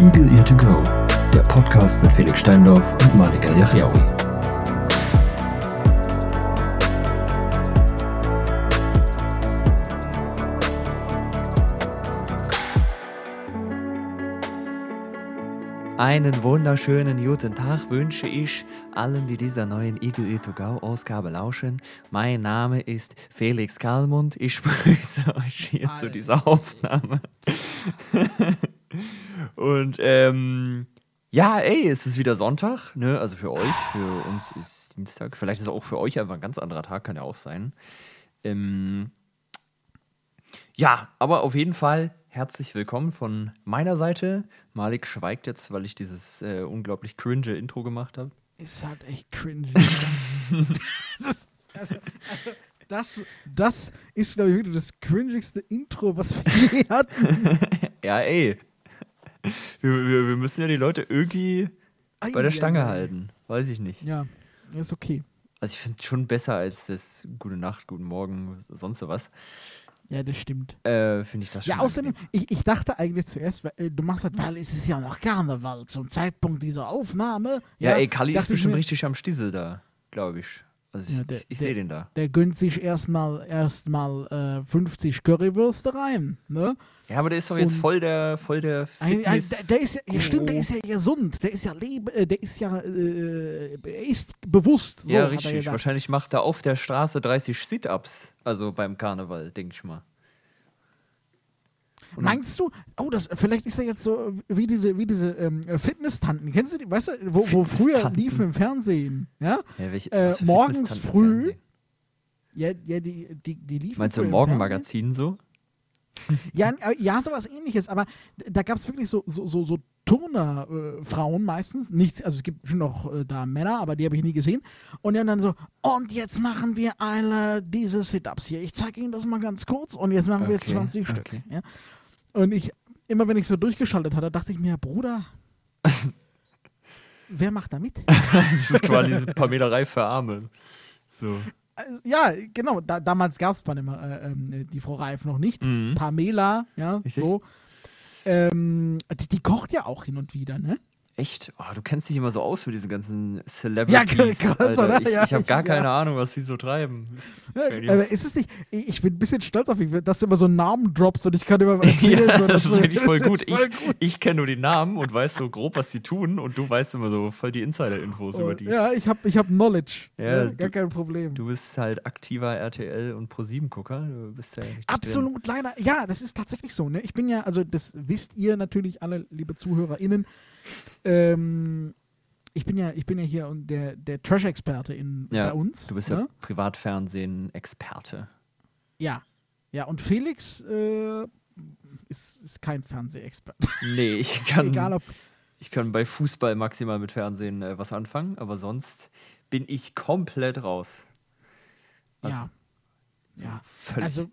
Eagle Ear to Go, der Podcast mit Felix Steindorf und Malika Yachiaoui. Einen wunderschönen guten Tag wünsche ich allen, die dieser neuen Eagle Ear to Go Ausgabe lauschen. Mein Name ist Felix Kalmund. Ich begrüße euch hier zu dieser Aufnahme. Und ähm, ja, ey, es ist wieder Sonntag, ne? Also für euch, für uns ist Dienstag. Vielleicht ist es auch für euch einfach ein ganz anderer Tag, kann ja auch sein. Ähm, ja, aber auf jeden Fall herzlich willkommen von meiner Seite. Malik schweigt jetzt, weil ich dieses äh, unglaublich cringe Intro gemacht habe. Ist halt echt cringe. das, ist, also, das, das ist, glaube ich, wirklich das cringigste Intro, was wir je hatten. ja, ey. Wir, wir, wir, müssen ja die Leute irgendwie Ei, bei der Stange ja, halten. Weiß ich nicht. Ja, ist okay. Also ich finde es schon besser als das Gute Nacht, Guten Morgen, sonst was. Ja, das stimmt. Äh, Finde ich das schon. Ja, außerdem, ich, ich dachte eigentlich zuerst, weil, äh, du machst das, weil es ist ja noch Karneval zum Zeitpunkt dieser Aufnahme. Ja, ja ey, Kali ist bestimmt richtig am Stiesel da, glaube ich. Also ja, ich, ich sehe den da. Der gönnt sich erstmal erstmal äh, 50 Currywürste rein, ne? Ja, aber der ist doch jetzt Und voll der voll der Fitness der, der, ist ja, ja, stimmt, der ist ja gesund, der ist ja lebe, äh, der ist ja äh, ist bewusst. So, ja, richtig. Wahrscheinlich macht er auf der Straße 30 Sit-ups, also beim Karneval, denke ich mal. Meinst du, oh, das, vielleicht ist er jetzt so wie diese, wie diese ähm, Fitness-Tanten. Kennst du die, weißt du, wo, wo früher liefen im Fernsehen, ja? ja welche, äh, morgens früh. Ja, ja, die, die, die liefen. Meinst du im Morgenmagazin so? Ja, äh, ja, sowas ähnliches, aber da gab es wirklich so, so, so, so Turnerfrauen äh, meistens. Nichts, also es gibt schon noch äh, da Männer, aber die habe ich nie gesehen. Und die haben dann so, und jetzt machen wir alle diese Sit-Ups hier. Ich zeige Ihnen das mal ganz kurz und jetzt machen okay, wir 20 okay. Stück. Ja? Und ich, immer wenn ich so durchgeschaltet hatte, dachte ich mir, Bruder, wer macht da mit? das ist quasi Pamela Reif für Arme. So. Also, ja, genau. Da, damals gab es äh, äh, die Frau Reif noch nicht. Mhm. Pamela, ja, Richtig. so. Ähm, die, die, kocht ja auch hin und wieder, ne? Echt? Oh, du kennst dich immer so aus für diese ganzen Celebrities. Ja, krass, oder? Ich, ja, ich habe gar keine ja. Ahnung, was sie so treiben. Ja, aber ist es nicht, ich bin ein bisschen stolz auf mich, dass du immer so Namen droppst und ich kann immer mal erzählen. ja, so, das, ist eigentlich voll gut. Ich, ich kenne nur die Namen und weiß so grob, was sie tun und du weißt immer so voll die Insider-Infos oh, über die. Ja, ich habe ich hab Knowledge. Ja, gar kein Problem. Du bist halt aktiver RTL und Pro7-Gucker. Du bist ja Absolut, drin. leider. Ja, das ist tatsächlich so. Ne? Ich bin ja, also das wisst ihr natürlich alle, liebe ZuhörerInnen, ähm, ich bin ja, ich bin ja hier der, der Trash-Experte ja, bei uns. Du bist ne? ja Privatfernsehen-Experte. Ja. Ja, und Felix äh, ist, ist kein Fernsehexperte. Nee, ich kann. Egal ob. Ich kann bei Fußball maximal mit Fernsehen äh, was anfangen, aber sonst bin ich komplett raus. Also, ja. So ja. Völlig. Also,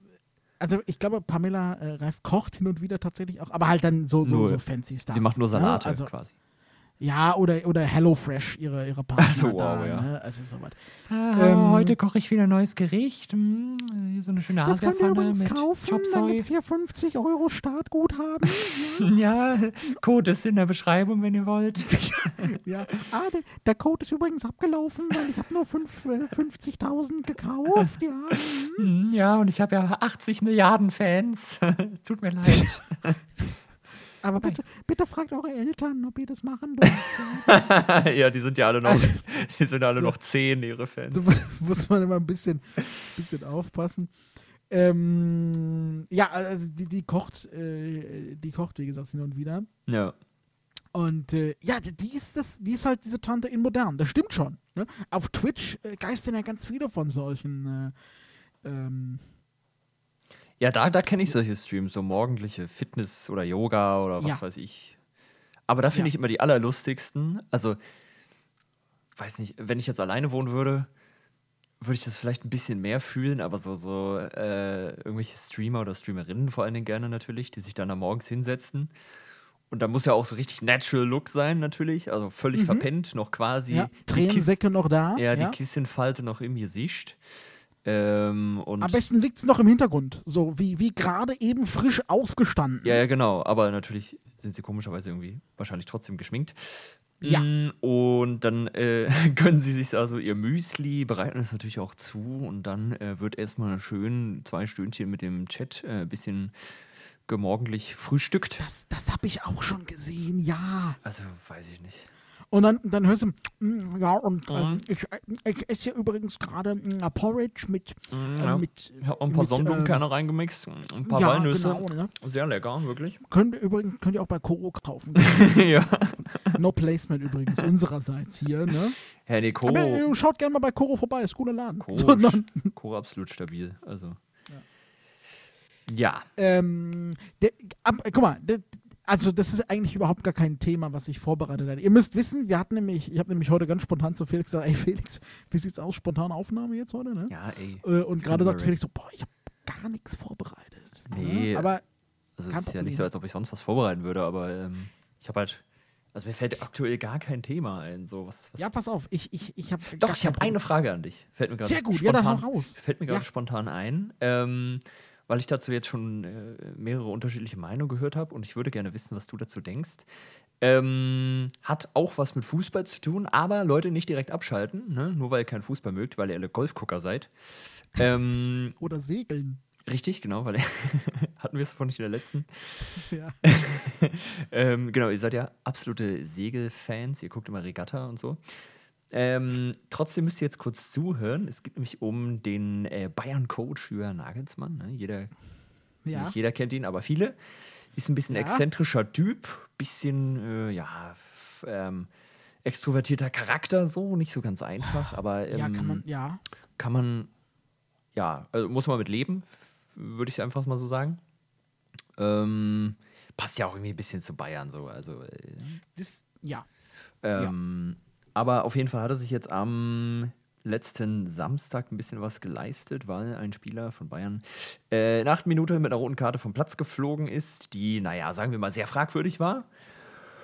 also ich glaube, Pamela äh, Reif kocht hin und wieder tatsächlich auch, aber halt dann so, so, so fancy Stuff. Sie macht nur Salate ja, also, quasi. Ja, oder, oder HelloFresh, ihre, ihre Partner so, wow, da, ja. ne? Also sowas. Ah, ähm, heute koche ich wieder ein neues Gericht. Hm, so eine schöne Das könnt ihr übrigens kaufen, dann gibt hier 50 Euro Startguthaben. ja. ja, Code ist in der Beschreibung, wenn ihr wollt. ja, ah, der, der, Code ist übrigens abgelaufen, weil ich habe nur 50.000 äh, gekauft. Ja. Hm, ja, und ich habe ja 80 Milliarden Fans. Tut mir leid. Aber bitte, bitte fragt eure Eltern, ob ihr das machen dürft. ja, die sind ja alle noch, also, die sind alle so, noch zehn, ihre Fans. So muss man immer ein bisschen, bisschen aufpassen. Ähm, ja, also die, die kocht, äh, die kocht, wie gesagt, hin und wieder. Ja. Und äh, ja, die ist, das, die ist halt diese Tante in modern. Das stimmt schon. Ne? Auf Twitch äh, geistern ja ganz viele von solchen äh, ähm, ja, da, da kenne ich solche Streams, so morgendliche Fitness oder Yoga oder was ja. weiß ich. Aber da finde ja. ich immer die allerlustigsten. Also, weiß nicht, wenn ich jetzt alleine wohnen würde, würde ich das vielleicht ein bisschen mehr fühlen, aber so, so äh, irgendwelche Streamer oder Streamerinnen vor allen Dingen gerne natürlich, die sich dann da morgens hinsetzen. Und da muss ja auch so richtig Natural Look sein, natürlich. Also völlig mhm. verpennt, noch quasi. Ja, Tränensäcke noch da. Ja, ja, die Kissenfalte noch im Gesicht. Ähm, Am besten liegt es noch im Hintergrund, so wie, wie gerade eben frisch ausgestanden. Ja, ja, genau. Aber natürlich sind sie komischerweise irgendwie wahrscheinlich trotzdem geschminkt. Ja. Mm, Und dann äh, gönnen sie sich also ihr Müsli, bereiten es natürlich auch zu und dann äh, wird erstmal schön zwei Stündchen mit dem Chat äh, ein bisschen gemorgendlich frühstückt. Das, das habe ich auch schon gesehen, ja. Also weiß ich nicht. Und dann, dann hörst du, mm, ja, und äh, Mhm. ich, äh, ich esse hier übrigens gerade mm, Porridge mit, Mm, äh, ja. mit Ich habe ein paar Sonnenblumenkerne reingemixt, ein paar ja, Walnüsse. genau, ne? Sehr lecker, wirklich. Könnt ihr übrigens könnt ihr auch bei Koro kaufen. ja. no Placement übrigens unsererseits hier, ne? Herr nee, Aber Koro, äh, schaut gerne mal bei Koro vorbei, ist guter Laden. Koro, So, Koro absolut stabil. Also. Ja. ähm, der, ab, guck mal, der, also das ist eigentlich überhaupt gar kein Thema, was ich vorbereitet habe. Ihr müsst wissen, wir hatten nämlich, ich habe nämlich heute ganz spontan zu Felix gesagt, ey Felix, wie sieht's aus, spontane Aufnahme jetzt heute, ne? Ja, ey. Äh, und gerade sagt. Felix so, boah, ich habe gar nichts vorbereitet. Nee. Ne? Aber Also es ist ja nicht so, als ob ich sonst was vorbereiten würde, aber ähm, ich habe halt, also mir fällt aktuell gar kein Thema ein. So was, was ja, pass auf, ich, ich, ich habe. Doch, ich habe eine Frage an dich. Fällt mir gerade Sehr gut, ja, spontan, dann hau raus. Fällt mir gerade Ja. spontan ein, ähm, weil ich dazu jetzt schon äh, mehrere unterschiedliche Meinungen gehört habe und ich würde gerne wissen, was du dazu denkst. Ähm, hat auch was mit Fußball zu tun, aber Leute nicht direkt abschalten, ne? nur weil ihr keinen Fußball mögt, weil ihr alle Golfgucker seid. Ähm, Oder Segeln. richtig, genau, weil hatten wir es vorhin nicht in der letzten. Ja. ähm, genau, ihr seid ja absolute Segelfans, ihr guckt immer Regatta und so. Ähm, trotzdem müsst ihr jetzt kurz zuhören. Es geht nämlich um den äh, Bayern-Coach Jürgen Nagelsmann. Ne? Jeder, ja. Nicht jeder kennt ihn, aber viele. Ist ein bisschen Ja. exzentrischer Typ, bisschen, äh, ja, ähm, extrovertierter Charakter, so, nicht so ganz einfach, aber ähm, ja, kann man, ja. kann man, ja, also muss man mit leben, würde ich einfach mal so sagen. Ähm, passt ja auch irgendwie ein bisschen zu Bayern so, also äh, Das, ja. ähm, Aber auf jeden Fall hat er sich jetzt am letzten Samstag ein bisschen was geleistet, weil ein Spieler von Bayern äh, in acht Minuten mit einer roten Karte vom Platz geflogen ist, die, naja, sagen wir mal, sehr fragwürdig war.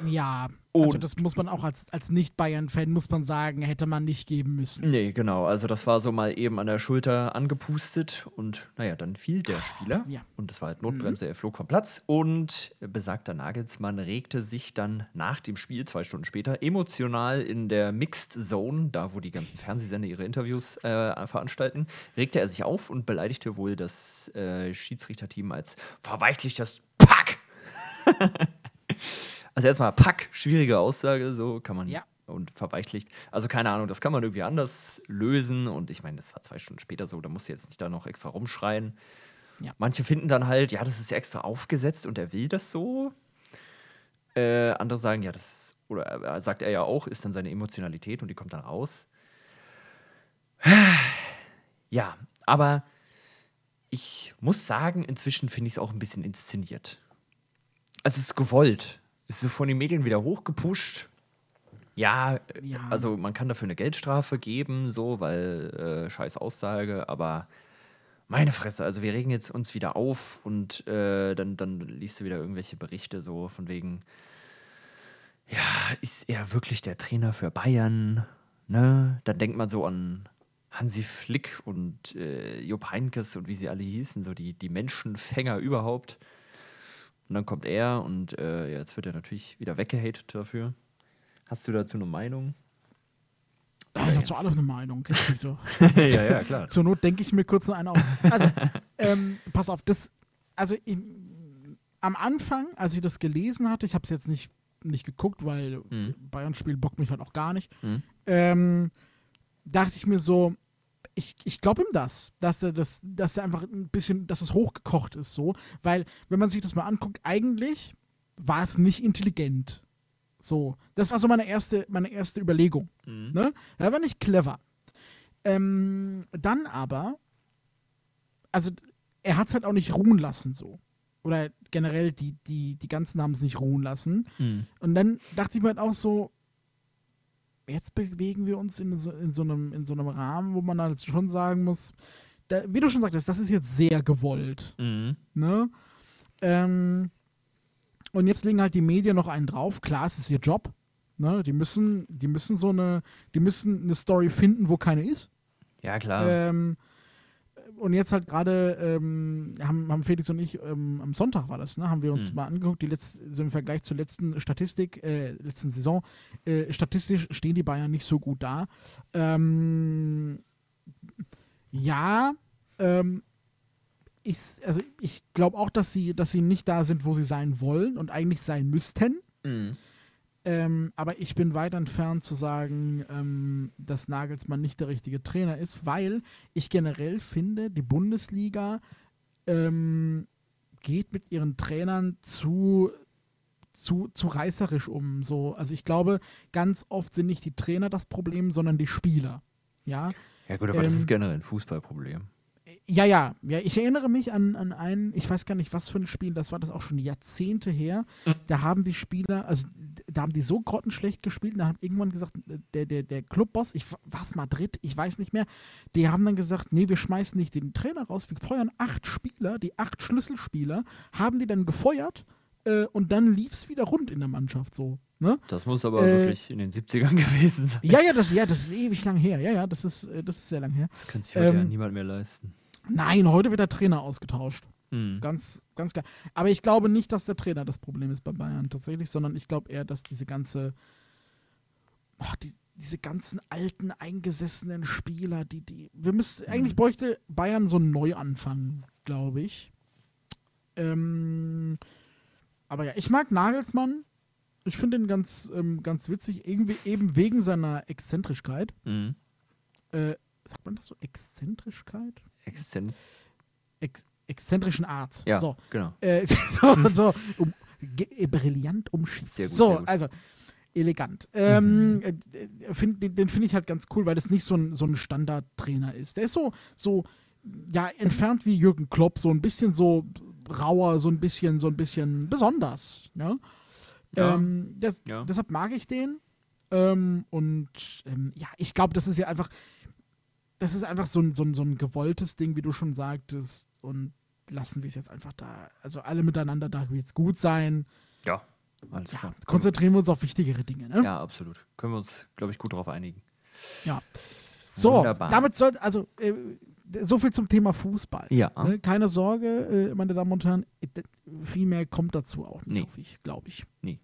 Ja, also Und- das muss man auch als, als Nicht-Bayern-Fan, muss man sagen, hätte man nicht geben müssen. Nee, genau. Also das war so mal eben an der Schulter angepustet und naja, dann fiel der Spieler Ja. und das war halt Notbremse, er flog vom Platz und besagter Nagelsmann regte sich dann nach dem Spiel, zwei Stunden später, emotional in der Mixed Zone, da wo die ganzen Fernsehsender ihre Interviews äh, veranstalten, regte er sich auf und beleidigte wohl das äh, Schiedsrichterteam als verweichlichtes Pack. also erstmal Pack, schwierige Aussage, so kann man Ja. und verweichlicht. Also keine Ahnung, das kann man irgendwie anders lösen und ich meine, das war zwei Stunden später so, da musst du jetzt nicht da noch extra rumschreien. Ja. Manche finden dann halt, ja, das ist ja extra aufgesetzt und er will das so. Äh, andere sagen, ja, das ist, oder äh, sagt er ja auch, ist dann seine Emotionalität und die kommt dann raus. Ja, aber ich muss sagen, inzwischen finde ich es auch ein bisschen inszeniert. Also es ist gewollt. Ist so von den Medien wieder hochgepusht. Ja, äh, Ja. also man kann dafür eine Geldstrafe geben, so, weil äh, scheiß Aussage, aber meine Fresse, also wir regen jetzt uns wieder auf und äh, dann, dann liest du wieder irgendwelche Berichte so von wegen, ja, ist er wirklich der Trainer für Bayern? Ne? Dann denkt man so an Hansi Flick und äh, Jupp Heinkes und wie sie alle hießen, so die, die Menschenfänger überhaupt. Und dann kommt er und äh, ja, jetzt wird er natürlich wieder weggehatet dafür. Hast du dazu eine Meinung? Ah, ich habe zu allem eine Meinung, kennst mich doch. ja, ja, klar. Zur Not denke ich mir kurz noch eine auf. Also, ähm, pass auf, das, also im, am Anfang, als ich das gelesen hatte, ich habe es jetzt nicht, nicht geguckt, weil Mhm. Bayern-Spiel bockt mich halt auch gar nicht, Mhm. ähm, dachte ich mir so, ich, ich glaube ihm das, dass er das, dass er einfach ein bisschen, dass es hochgekocht ist so, weil wenn man sich das mal anguckt, eigentlich war es nicht intelligent. So, das war so meine erste, meine erste Überlegung. Mhm. Ne? Er war nicht clever. Ähm, dann aber, also er hat es halt auch nicht ruhen lassen so. Oder generell, die, die, die ganzen haben es nicht ruhen lassen. Mhm. Und dann dachte ich mir halt auch so, jetzt bewegen wir uns in so, in so, einem, in so einem Rahmen, wo man dann jetzt schon sagen muss, da, wie du schon sagtest, das ist jetzt sehr gewollt. Mhm. Ne? Ähm, und jetzt legen halt die Medien noch einen drauf. Klar, es ist ihr Job. Ne? Die müssen, die müssen so eine, die müssen eine Story finden, wo keine ist. Ja, klar. Ähm, und jetzt halt gerade ähm, haben, haben Felix und ich, ähm, am Sonntag war das, ne, haben wir uns Mhm. mal angeguckt, die letzte, so im Vergleich zur letzten Statistik, äh, letzten Saison, äh, statistisch stehen die Bayern nicht so gut da. Ähm, ja, ähm, ich, also ich glaube auch, dass sie, dass sie nicht da sind, wo sie sein wollen und eigentlich sein müssten. Mhm. Ähm, aber ich bin weit entfernt zu sagen, ähm, dass Nagelsmann nicht der richtige Trainer ist, weil ich generell finde, die Bundesliga ähm, geht mit ihren Trainern zu, zu, zu reißerisch um. So. Also ich glaube, ganz oft sind nicht die Trainer das Problem, sondern die Spieler. Ja, Ja, gut, aber das Ähm, ist generell ein Fußballproblem. Ja, ja, ja. Ich erinnere mich an, an einen, ich weiß gar nicht, was für ein Spiel, das war das auch schon Jahrzehnte her. Mhm. Da haben die Spieler, also da haben die so grottenschlecht gespielt, und da hat irgendwann gesagt, der, der, der Clubboss, ich was Madrid, ich weiß nicht mehr, die haben dann gesagt, nee, wir schmeißen nicht den Trainer raus, wir feuern acht Spieler, die acht Schlüsselspieler, haben die dann gefeuert äh, und dann lief es wieder rund in der Mannschaft so. Ne? Das muss aber Äh, wirklich in den 70ern gewesen sein. Ja, ja, das, ja, das ist ewig lang her. Ja, ja, das ist, äh, das ist sehr lang her. Das kann sich heute ja Ähm, niemand mehr leisten. Nein, heute wird der Trainer ausgetauscht. Mhm. Ganz, ganz klar. Aber ich glaube nicht, dass der Trainer das Problem ist bei Bayern tatsächlich, sondern ich glaube eher, dass diese ganze, oh, die, diese ganzen alten, eingesessenen Spieler, die, die, wir müssen, eigentlich bräuchte Bayern so einen Neuanfang, glaube ich. Ähm, aber ja, ich mag Nagelsmann. Ich finde ihn ganz, ähm, ganz witzig, irgendwie eben wegen seiner Exzentrischkeit. Mhm. Äh, sagt man das so? Exzentrischkeit? Exzent Ex exzentrischen Art. ja, So, genau. äh, so, so um, brillant umschifft. Sehr gut, so, sehr gut. also elegant. Ähm, Mhm. äh, find, den den finde ich halt ganz cool, weil das nicht so ein, so ein Standardtrainer ist. Der ist so, so, ja, entfernt wie Jürgen Klopp, so ein bisschen so rauer, so ein bisschen, so ein bisschen besonders. Ja? Ja. Ähm, das, Ja. Deshalb mag ich den. Ähm, und ähm, ja, ich glaube, das ist ja einfach, das ist einfach so ein, so, ein, so ein gewolltes Ding, wie du schon sagtest. Und lassen wir es jetzt einfach da. Also alle miteinander, da wird es gut sein. Ja, alles Ja, klar. konzentrieren wir uns auf wichtigere Dinge. Ne? Ja, absolut. Können wir uns, glaube ich, gut darauf einigen. Ja. So, Wunderbar. damit soll, also äh, so viel zum Thema Fußball. Ja. Ne? Keine Sorge, äh, meine Damen und Herren, äh, viel mehr kommt dazu auch nicht, Nee. glaube ich. Nee.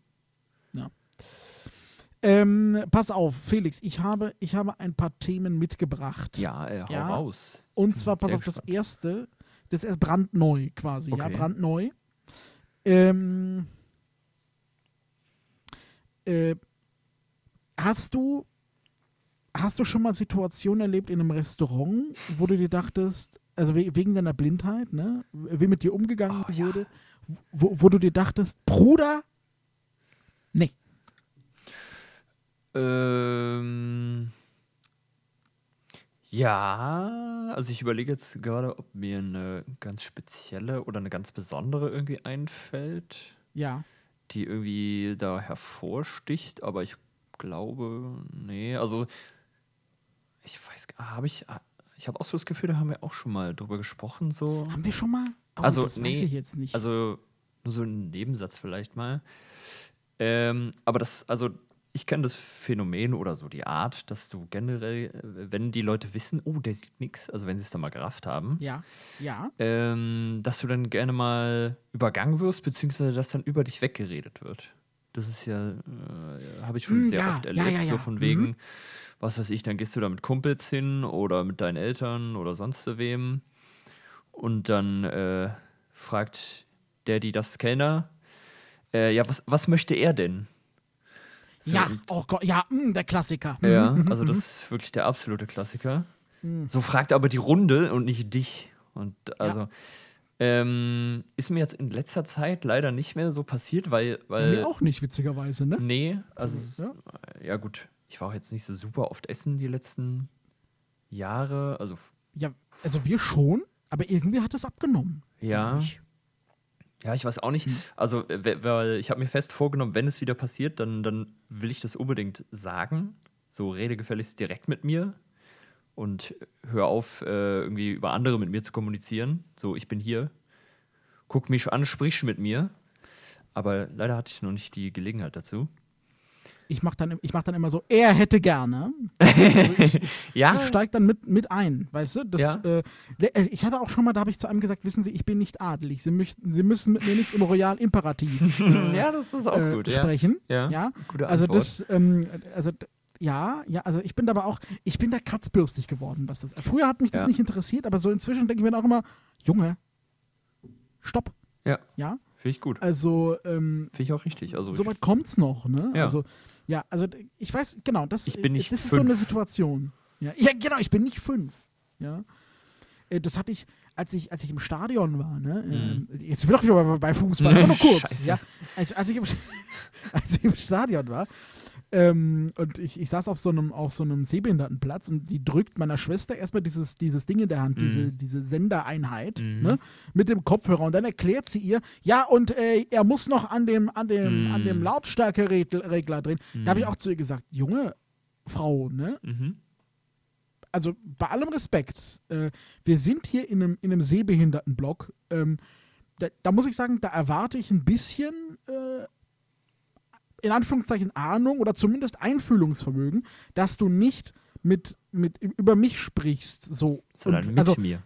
Ja. Ähm, pass auf, Felix, ich habe, ich habe ein paar Themen mitgebracht. Ja, äh, hau Ja. raus. Und zwar, pass Sehr auf, das gespannt. erste, das ist brandneu quasi, ja, Okay. brandneu. Ähm, äh, hast du, hast du schon mal Situationen erlebt in einem Restaurant, wo du dir dachtest, also we wegen deiner Blindheit, ne, wie mit dir umgegangen Oh, ja. wurde, wo, wo du dir dachtest, Bruder, nee, Ähm, ja, also ich überlege jetzt gerade, ob mir eine ganz spezielle oder eine ganz besondere irgendwie einfällt, ja, die irgendwie da hervorsticht, aber ich glaube, nee, also ich weiß, habe ich, ah, ich habe auch so das Gefühl, da haben wir auch schon mal drüber gesprochen, so. haben wir schon mal? Oh, Also, das weiß nee, ich jetzt nicht. Also nur so ein Nebensatz vielleicht mal. Ähm, aber das, also ich kenne das Phänomen oder so die Art, dass du generell, äh, wenn die Leute wissen, oh, der sieht nichts, also wenn sie es dann mal gerafft haben, ja, ja, ähm, dass du dann gerne mal übergangen wirst, beziehungsweise dass dann über dich weggeredet wird. Das ist ja, äh, habe ich schon Mm, sehr ja, oft erlebt, ja, ja. so von Mhm. wegen, was weiß ich, dann gehst du da mit Kumpels hin oder mit deinen Eltern oder sonst wem und dann äh, fragt der, die das Kellner, äh, ja, was, was möchte er denn? Ja, oh Gott, ja, mm, der Klassiker. Ja, mhm, also das ist wirklich der absolute Klassiker. Mhm. So fragt aber die Runde und nicht dich. Und also ähm, ist mir jetzt in letzter Zeit leider nicht mehr so passiert, weil, weil mir auch nicht, witzigerweise, ne? nee, also Ja. ja. gut, ich war auch jetzt nicht so super oft essen die letzten Jahre, also Ja, also wir schon, aber irgendwie hat es abgenommen. ja, ich. Ja, ich weiß auch nicht. Hm. Also äh, we- weil ich habe mir fest vorgenommen, wenn es wieder passiert, dann dann will ich das unbedingt sagen. So rede gefälligst direkt mit mir und hör auf, äh, irgendwie über andere mit mir zu kommunizieren. So, ich bin hier, guck mich an, sprich mit mir. Aber leider hatte ich noch nicht die Gelegenheit dazu. Ich mache dann, mach dann immer so, er hätte gerne. Also ich, Ja. ich steige dann mit, mit ein, weißt du? Das, Ja. äh, äh, ich hatte auch schon mal, da habe ich zu einem gesagt, wissen Sie, ich bin nicht adelig. Sie, möchten, Sie müssen mit mir nicht im Royal Imperativ äh, ja, das ist auch äh, gut. Sprechen. Ja, Ja, gute also Antwort. das, ähm, also ja, ja, also ich bin da aber auch, ich bin da kratzbürstig geworden, was das. Früher hat mich das nicht interessiert, aber so inzwischen denke ich mir dann auch immer, Junge, stopp, Ja, ja. finde ich gut. Also ähm, Finde ich auch richtig. Also, soweit kommt's noch, ne? Ja. Also ja, also ich weiß genau, das, Ich bin nicht das ist so eine. Situation. Ja, ja, genau, ich bin nicht fünf. Ja, Äh, das hatte ich, als ich, als ich im Stadion war. Ne? Ähm, Jetzt sind wir doch wieder bei, bei Fußball, aber nur kurz. Mhm. Ja, als, als, ich im, als ich im Stadion war. Ähm, und ich, ich saß auf so einem, auf so einem Sehbehindertenplatz und die drückt meiner Schwester erstmal dieses, dieses Ding in der Hand, diese, diese Sendereinheit, Mhm. ne, mit dem Kopfhörer. Und dann erklärt sie ihr, ja, und äh, er muss noch an dem, an dem, an dem Lautstärkeregler drehen. Da habe ich auch zu ihr gesagt, junge Frau, ne, Mhm. also bei allem Respekt, äh, wir sind hier in einem, in einem Sehbehindertenblock. Ähm, da, da muss ich sagen, da erwarte ich ein bisschen, äh, in Anführungszeichen, Ahnung oder zumindest Einfühlungsvermögen, dass du nicht mit, mit über mich sprichst. So. Sondern Und, mit also, mir.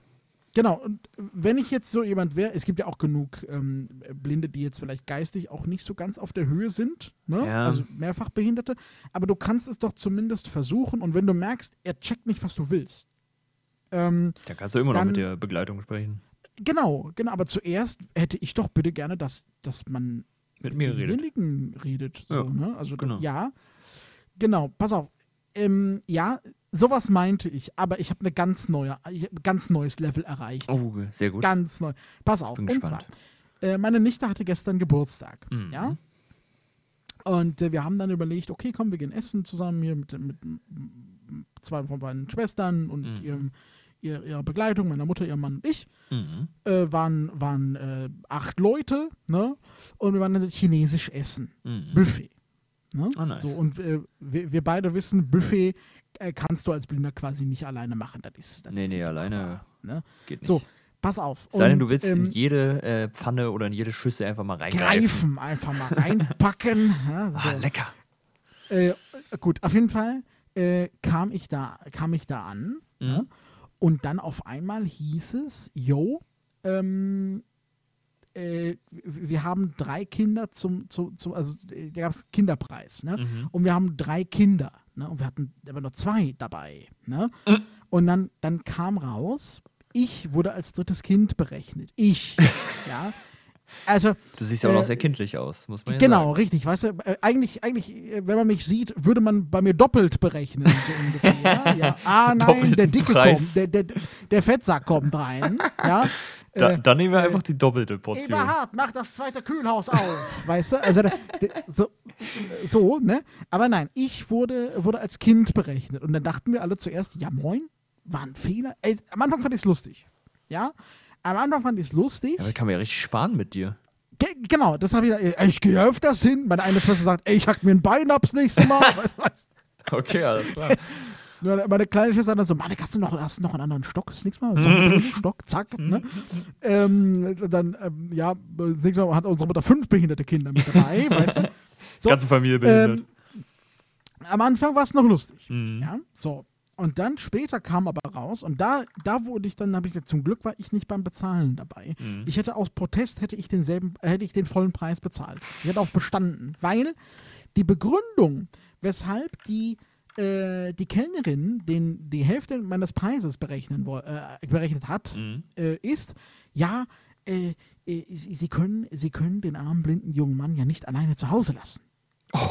Genau, und wenn ich jetzt so jemand wäre, es gibt ja auch genug ähm, Blinde, die jetzt vielleicht geistig auch nicht so ganz auf der Höhe sind, ne? Ja. also mehrfach Behinderte, aber du kannst es doch zumindest versuchen und wenn du merkst, er checkt nicht, was du willst. Ähm, Da kannst du immer noch dann- mit der Begleitung sprechen. genau, genau, aber zuerst hätte ich doch bitte gerne, dass, dass man Mit mir redet. demjenigen redet. So, Ja, ne? Also genau. ja, genau, pass auf. Ähm, ja, sowas meinte ich, aber ich habe eine ganz neue, ich hab ein ganz neues Level erreicht. Oh, sehr gut. Ganz neu. Pass auf. Bin und gespannt. zwar, äh, meine Nichte hatte gestern Geburtstag. Mhm. Ja. Und äh, wir haben dann überlegt, okay, komm, wir gehen essen zusammen hier mit, mit zwei von meinen Schwestern und Mhm. ihrem, ihr, ihrer Begleitung, meiner Mutter, ihrem Mann und ich. Mhm. Äh, waren waren äh, acht Leute, ne? Und wir waren dann chinesisch essen. Mhm. Buffet. Ne? Ah, nice. So, und äh, wir, wir beide wissen, Buffet äh, kannst du als Blinder quasi nicht alleine machen. Das ist, das Nee, ist nee, alleine machbar, Ne? geht nicht. So, pass auf. Sei denn, du willst ähm, in jede äh, Pfanne oder in jede Schüssel einfach mal reingreifen. greifen, einfach mal reinpacken. ja, so. Ah, lecker. äh, gut, auf jeden Fall kam, ich da, kam ich da an Mhm. ja, und dann auf einmal hieß es, yo, ähm, äh, wir haben drei Kinder zum, zum, zum also äh, da gab es Kinderpreis, ne? Mhm. Und wir haben drei Kinder, ne? Und wir hatten aber nur zwei dabei, ne? Mhm. Und dann, dann kam raus, ich wurde als drittes Kind berechnet. Ich, ja. Also, Du siehst ja auch noch Äh, sehr kindlich aus, muss man ja Genau, sagen. richtig. Weißt du, äh, eigentlich, eigentlich, äh, wenn man mich sieht, würde man bei mir doppelt berechnen, so ungefähr. Ja? ja. Ah, nein, der Dicke Preis. kommt, der, der, der Fettsack kommt rein. Ja. Da, Äh, dann nehmen wir einfach die doppelte Portion. Eberhard, mach das zweite Kühlhaus auf. Weißt du? Also, so, so, ne? Aber nein, ich wurde, wurde als Kind berechnet. Und dann dachten wir alle zuerst, ja moin, war ein Fehler. Ey, am Anfang fand ich es lustig. Ja? Am Anfang fand ich es lustig. Ja, aber kann man ja richtig sparen mit dir. Ge genau, das habe ich gesagt, ich gehe öfters hin. Meine eine Schwester sagt, ey, ich hack mir ein Bein ab das nächste Mal. weißt, was? Okay, alles klar. Meine, kleine Schwester dann so, Mann, hast du noch, hast du noch einen anderen Stock das nächste Mal? So Stock, zack. Ne? ähm, dann, ähm, ja, das nächste Mal hat unsere Mutter fünf behinderte Kinder mit dabei, weißt du? So, Ganze Familie behindert. ähm, am Anfang war es noch lustig. Mhm. Ja, so. Und dann später kam aber raus und da, da wurde ich dann, habe ich gesagt, zum Glück war ich nicht beim Bezahlen dabei. Mhm. Ich hätte aus Protest hätte ich denselben, hätte ich den vollen Preis bezahlt. Ich hätte auf bestanden, weil die Begründung, weshalb die äh, die Kellnerin den die Hälfte meines Preises berechnen, äh, berechnet hat, Mhm. äh, ist, ja, äh, äh, sie, sie, können, sie können den armen blinden jungen Mann ja nicht alleine zu Hause lassen.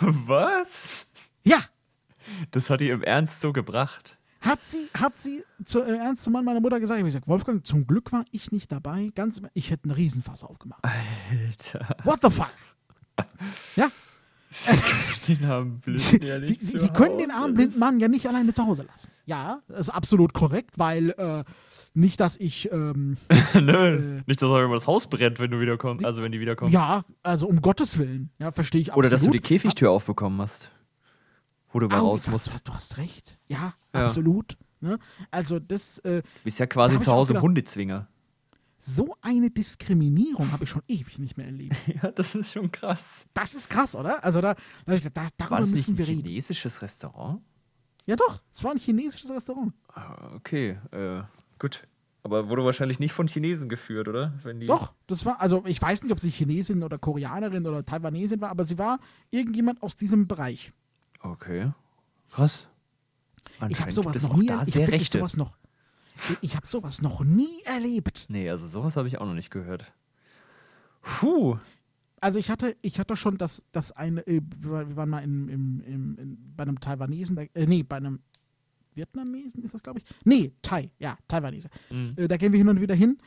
Was? Ja, Das hat die im Ernst so gebracht. Hat sie, hat sie zu, äh, ernst zu meiner Mutter gesagt, ich habe gesagt, Wolfgang, zum Glück war ich nicht dabei. Ganz, im- ich hätte einen Riesenfass aufgemacht. Alter. What the fuck? Ja, Den haben Blinden sie, ja sie, nicht sie, sie können den armen blinden Mann ja nicht alleine zu Hause lassen. Ja, das ist absolut korrekt, weil äh, nicht, dass ich, ähm, Nö. Nicht, dass auch immer das Haus brennt, wenn du wiederkommst. Also wenn die wiederkommen. ja, also um Gottes Willen, ja, verstehe ich Oder absolut. dass du die Käfigtür aufbekommen hast. Wo du mal Au, raus du, musst. hast, du hast recht. Ja, Ja. absolut. Ne? Also das, äh, Du bist ja quasi zu Hause gedacht- Hundezwinger. so eine Diskriminierung habe ich schon ewig nicht mehr erlebt. Ja, das ist schon krass. Das ist krass, oder? Also da, da, da War darüber das nicht müssen ein wir reden. chinesisches Restaurant? Ja doch, es war ein chinesisches Restaurant. Ah, okay, äh, gut. Aber wurde wahrscheinlich nicht von Chinesen geführt, oder? Wenn die Doch, das war, also ich weiß nicht, ob sie Chinesin oder Koreanerin oder Taiwanesin war, aber sie war irgendjemand aus diesem Bereich. Okay. Krass. Ich habe sowas noch nie erlebt. Ich habe sowas noch. Ich- habe sowas noch nie erlebt. Nee, also sowas habe ich auch noch nicht gehört. Puh. Also ich hatte, ich hatte schon das, das eine, äh, wir war- wir waren mal in, im, in, bei einem Taiwanesen, da- äh, nee, bei einem Vietnamesen ist das, glaube ich. Nee, Thai, ja, Taiwanese. Mhm. Äh, da gehen wir hin und wieder hin.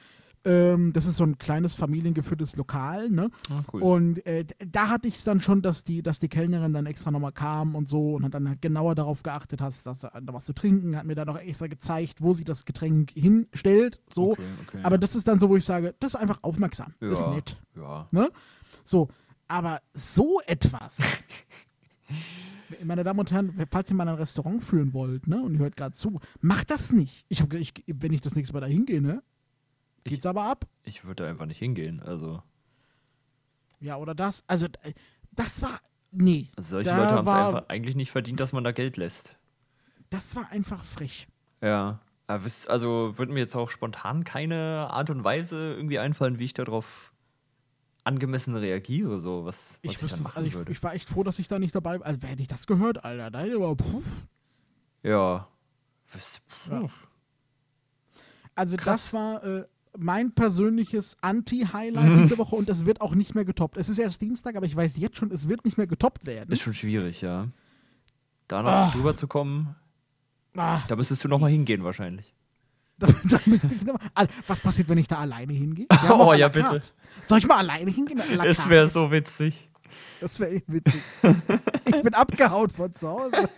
Ähm, das ist so ein kleines familiengeführtes Lokal, ne? Ah, cool. Und äh, da hatte ich es dann schon, dass die, dass die Kellnerin dann extra nochmal kam und so und hat dann halt genauer darauf geachtet, dass, dass da was zu trinken, hat mir dann noch extra gezeigt, wo sie das Getränk hinstellt, so. Okay, okay. Aber das ist dann so, wo ich sage, das ist einfach aufmerksam, das ist Ja, nett. Ja. Ne? So, aber so etwas. Meine Damen und Herren, falls ihr mal ein Restaurant führen wollt, ne, und ihr hört gerade zu, macht das nicht. Ich habe ich, wenn ich das nächste Mal da hingehe, ne, geht's aber ab. Ich würde da einfach nicht hingehen. Also, Ja, oder das. Also, äh, das war, nee, also solche Leute haben es einfach eigentlich nicht verdient, dass man da Geld lässt. das war einfach frech. Ja. Also würde mir jetzt auch spontan keine Art und Weise irgendwie einfallen, wie ich darauf angemessen reagiere, so was, was Ich, ich, dann machen also ich, würde. ich war echt froh, dass ich da nicht dabei war. Also, hätte ich das gehört, Alter, ich aber, puh. ja. Was, Ja. puh. Also, Krass. das war äh, mein persönliches Anti-Highlight diese Woche und es wird auch nicht mehr getoppt. Es ist erst Dienstag, aber ich weiß jetzt schon, es wird nicht mehr getoppt werden. Ist schon schwierig, ja. Da noch Ah. drüber zu kommen, Ah, da müsstest du noch mal hingehen wahrscheinlich. da, da müsste ich noch mal, Was passiert, wenn ich da alleine hingehe? Oh, ja, carte. bitte. Soll ich mal alleine hingehen? Es carte. wäre so witzig. Das wäre echt witzig. ich bin abgehauen von zu Hause.